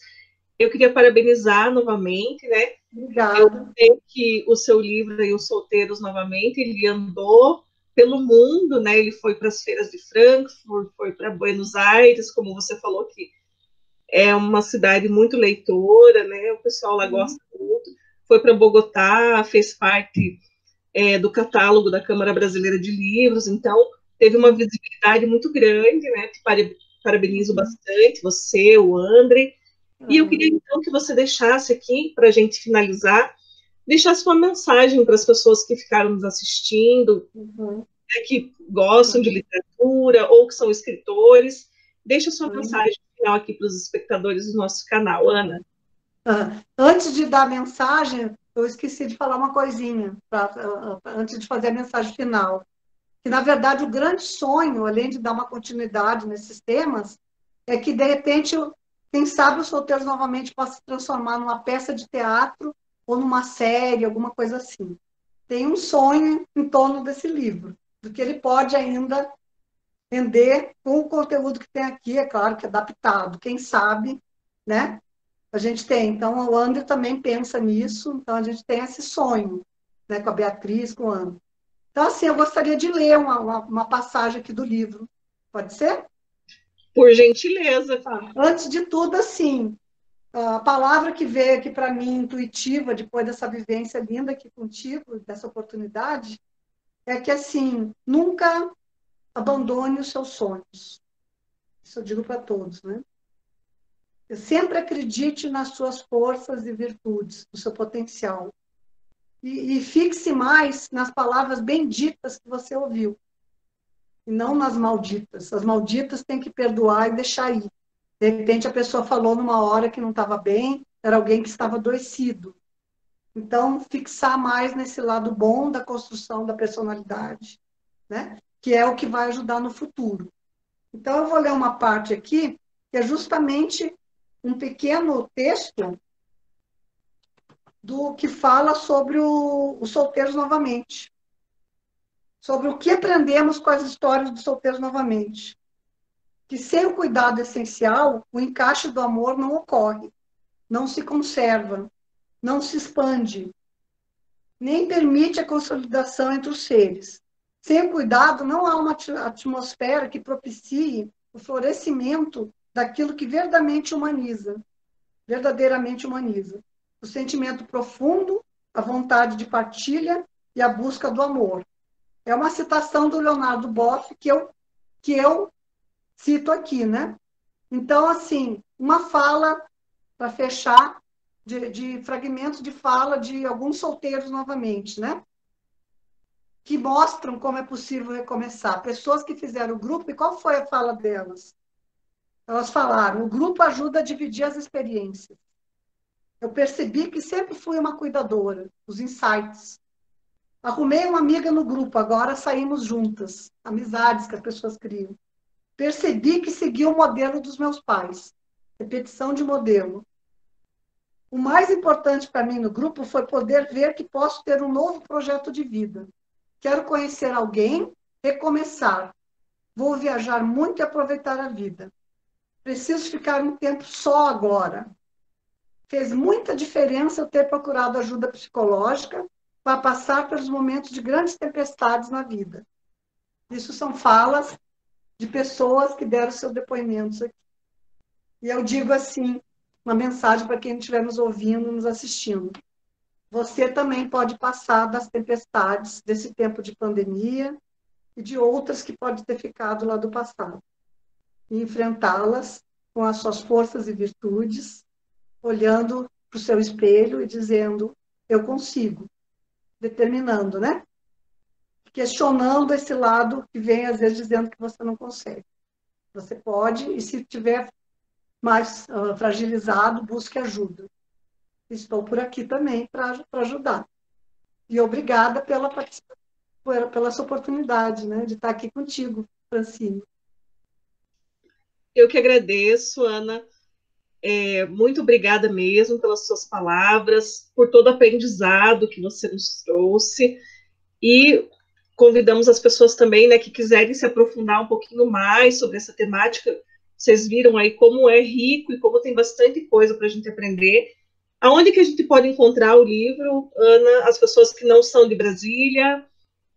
Eu queria parabenizar novamente, né? Obrigada. Eu sei que o seu livro aí, Os Solteiros Novamente, ele andou pelo mundo, né? Ele foi para as feiras de Frankfurt, foi para Buenos Aires, como você falou que é uma cidade muito leitora, né? O pessoal lá uhum. gosta. Foi para Bogotá, fez parte é, do catálogo da Câmara Brasileira de Livros, então teve uma visibilidade muito grande, né? Te parabenizo bastante, você, o André. E eu queria então que você deixasse aqui, para a gente finalizar, deixasse uma mensagem para as pessoas que ficaram nos assistindo, uhum. né, que gostam de uhum. literatura ou que são escritores. Deixa sua uhum. mensagem final aqui para os espectadores do nosso canal, Ana. Ah, antes de dar a mensagem, eu esqueci de falar uma coisinha, pra, antes de fazer a mensagem final. Que, na verdade, o grande sonho, além de dar uma continuidade nesses temas, é que, de repente, quem sabe os solteiros novamente possa se transformar numa peça de teatro ou numa série, alguma coisa assim. Tem um sonho em torno desse livro, do que ele pode ainda vender com o conteúdo que tem aqui, é claro que adaptado, quem sabe, né? A gente tem, então o André também pensa nisso, então a gente tem esse sonho, né, com a Beatriz, com o André. Então, assim, eu gostaria de ler uma, uma, uma passagem aqui do livro. Pode ser? Por gentileza. Tá. Antes de tudo, assim, a palavra que veio aqui para mim, intuitiva, depois dessa vivência linda aqui contigo, dessa oportunidade, é que, assim, nunca abandone os seus sonhos. Isso eu digo para todos, né? Sempre acredite nas suas forças e virtudes, no seu potencial. E, e fixe mais nas palavras benditas que você ouviu. E não nas malditas. As malditas tem que perdoar e deixar ir. De repente a pessoa falou numa hora que não estava bem, era alguém que estava adoecido. Então, fixar mais nesse lado bom da construção da personalidade, né? que é o que vai ajudar no futuro. Então, eu vou ler uma parte aqui, que é justamente um pequeno texto do que fala sobre o, os solteiros novamente. Sobre o que aprendemos com as histórias dos solteiros novamente. Que sem o cuidado essencial, o encaixe do amor não ocorre, não se conserva, não se expande, nem permite a consolidação entre os seres. Sem cuidado, não há uma atmosfera que propicie o florescimento daquilo que verdadeiramente humaniza, verdadeiramente humaniza. O sentimento profundo, a vontade de partilha e a busca do amor. É uma citação do Leonardo Boff que eu, que eu cito aqui, né? Então, assim, uma fala para fechar de, de fragmentos de fala de alguns solteiros novamente, né? Que mostram como é possível recomeçar. Pessoas que fizeram o grupo, e qual foi a fala delas? Elas falaram: o grupo ajuda a dividir as experiências. Eu percebi que sempre fui uma cuidadora, os insights. Arrumei uma amiga no grupo, agora saímos juntas. Amizades que as pessoas criam. Percebi que segui o modelo dos meus pais. Repetição de modelo. O mais importante para mim no grupo foi poder ver que posso ter um novo projeto de vida. Quero conhecer alguém, recomeçar. Vou viajar muito e aproveitar a vida. Preciso ficar um tempo só agora. Fez muita diferença eu ter procurado ajuda psicológica para passar pelos momentos de grandes tempestades na vida. Isso são falas de pessoas que deram seus depoimentos aqui. E eu digo assim, uma mensagem para quem estiver nos ouvindo, nos assistindo. Você também pode passar das tempestades desse tempo de pandemia e de outras que pode ter ficado lá do passado. E enfrentá-las com as suas forças e virtudes, olhando para o seu espelho e dizendo: Eu consigo. Determinando, né? Questionando esse lado que vem, às vezes, dizendo que você não consegue. Você pode, e se tiver mais uh, fragilizado, busque ajuda. Estou por aqui também para ajudar. E obrigada pela participação, pela essa oportunidade né, de estar aqui contigo, Francine. Eu que agradeço, Ana. É, muito obrigada mesmo pelas suas palavras, por todo o aprendizado que você nos trouxe. E convidamos as pessoas também né, que quiserem se aprofundar um pouquinho mais sobre essa temática vocês viram aí como é rico e como tem bastante coisa para a gente aprender. Aonde que a gente pode encontrar o livro, Ana, as pessoas que não são de Brasília?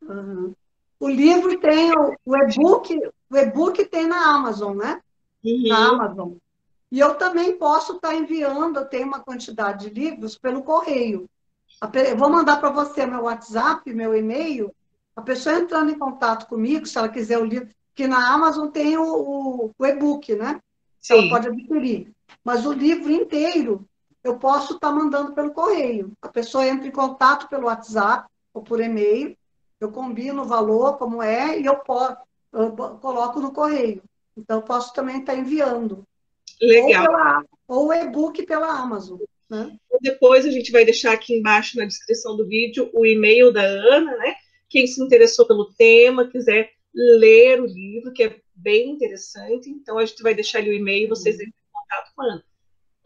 Uhum. O livro tem o, e-book, o e-book tem na Amazon, né? Uhum. Na Amazon. E eu também posso estar tá enviando, eu tenho uma quantidade de livros pelo correio. Eu vou mandar para você meu WhatsApp, meu e-mail. A pessoa entrando em contato comigo, se ela quiser o livro, que na Amazon tem o, o, o e-book, né? Sim. Ela pode adquirir. Mas o livro inteiro eu posso estar tá mandando pelo correio. A pessoa entra em contato pelo WhatsApp ou por e-mail, eu combino o valor, como é, e eu, posso, eu coloco no correio. Então, eu posso também estar enviando. Legal. Ou, o e-book pela Amazon. Né? Depois a gente vai deixar aqui embaixo na descrição do vídeo o e-mail da Ana, né? Quem se interessou pelo tema, quiser ler o livro, que é bem interessante. Então, a gente vai deixar ali o e-mail, vocês entrem em contato com a Ana.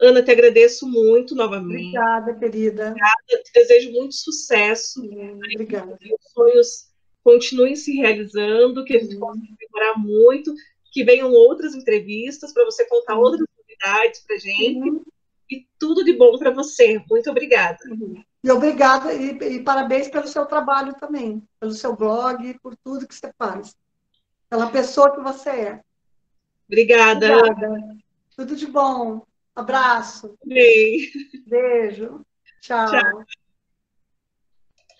Ana, te agradeço muito novamente. Obrigada, querida. Obrigada, te desejo muito sucesso. obrigada. Que os sonhos continuem se realizando, que a gente possa demorar muito, que venham outras entrevistas para você contar Sim. outras novidades para gente. Sim. E tudo de bom para você. Muito obrigada. E obrigada e, e, parabéns pelo seu trabalho também, pelo seu blog, por tudo que você faz, pela pessoa que você é. Obrigada. Obrigada. Tudo de bom. Abraço. Beijo. Beijo. Tchau. Tchau.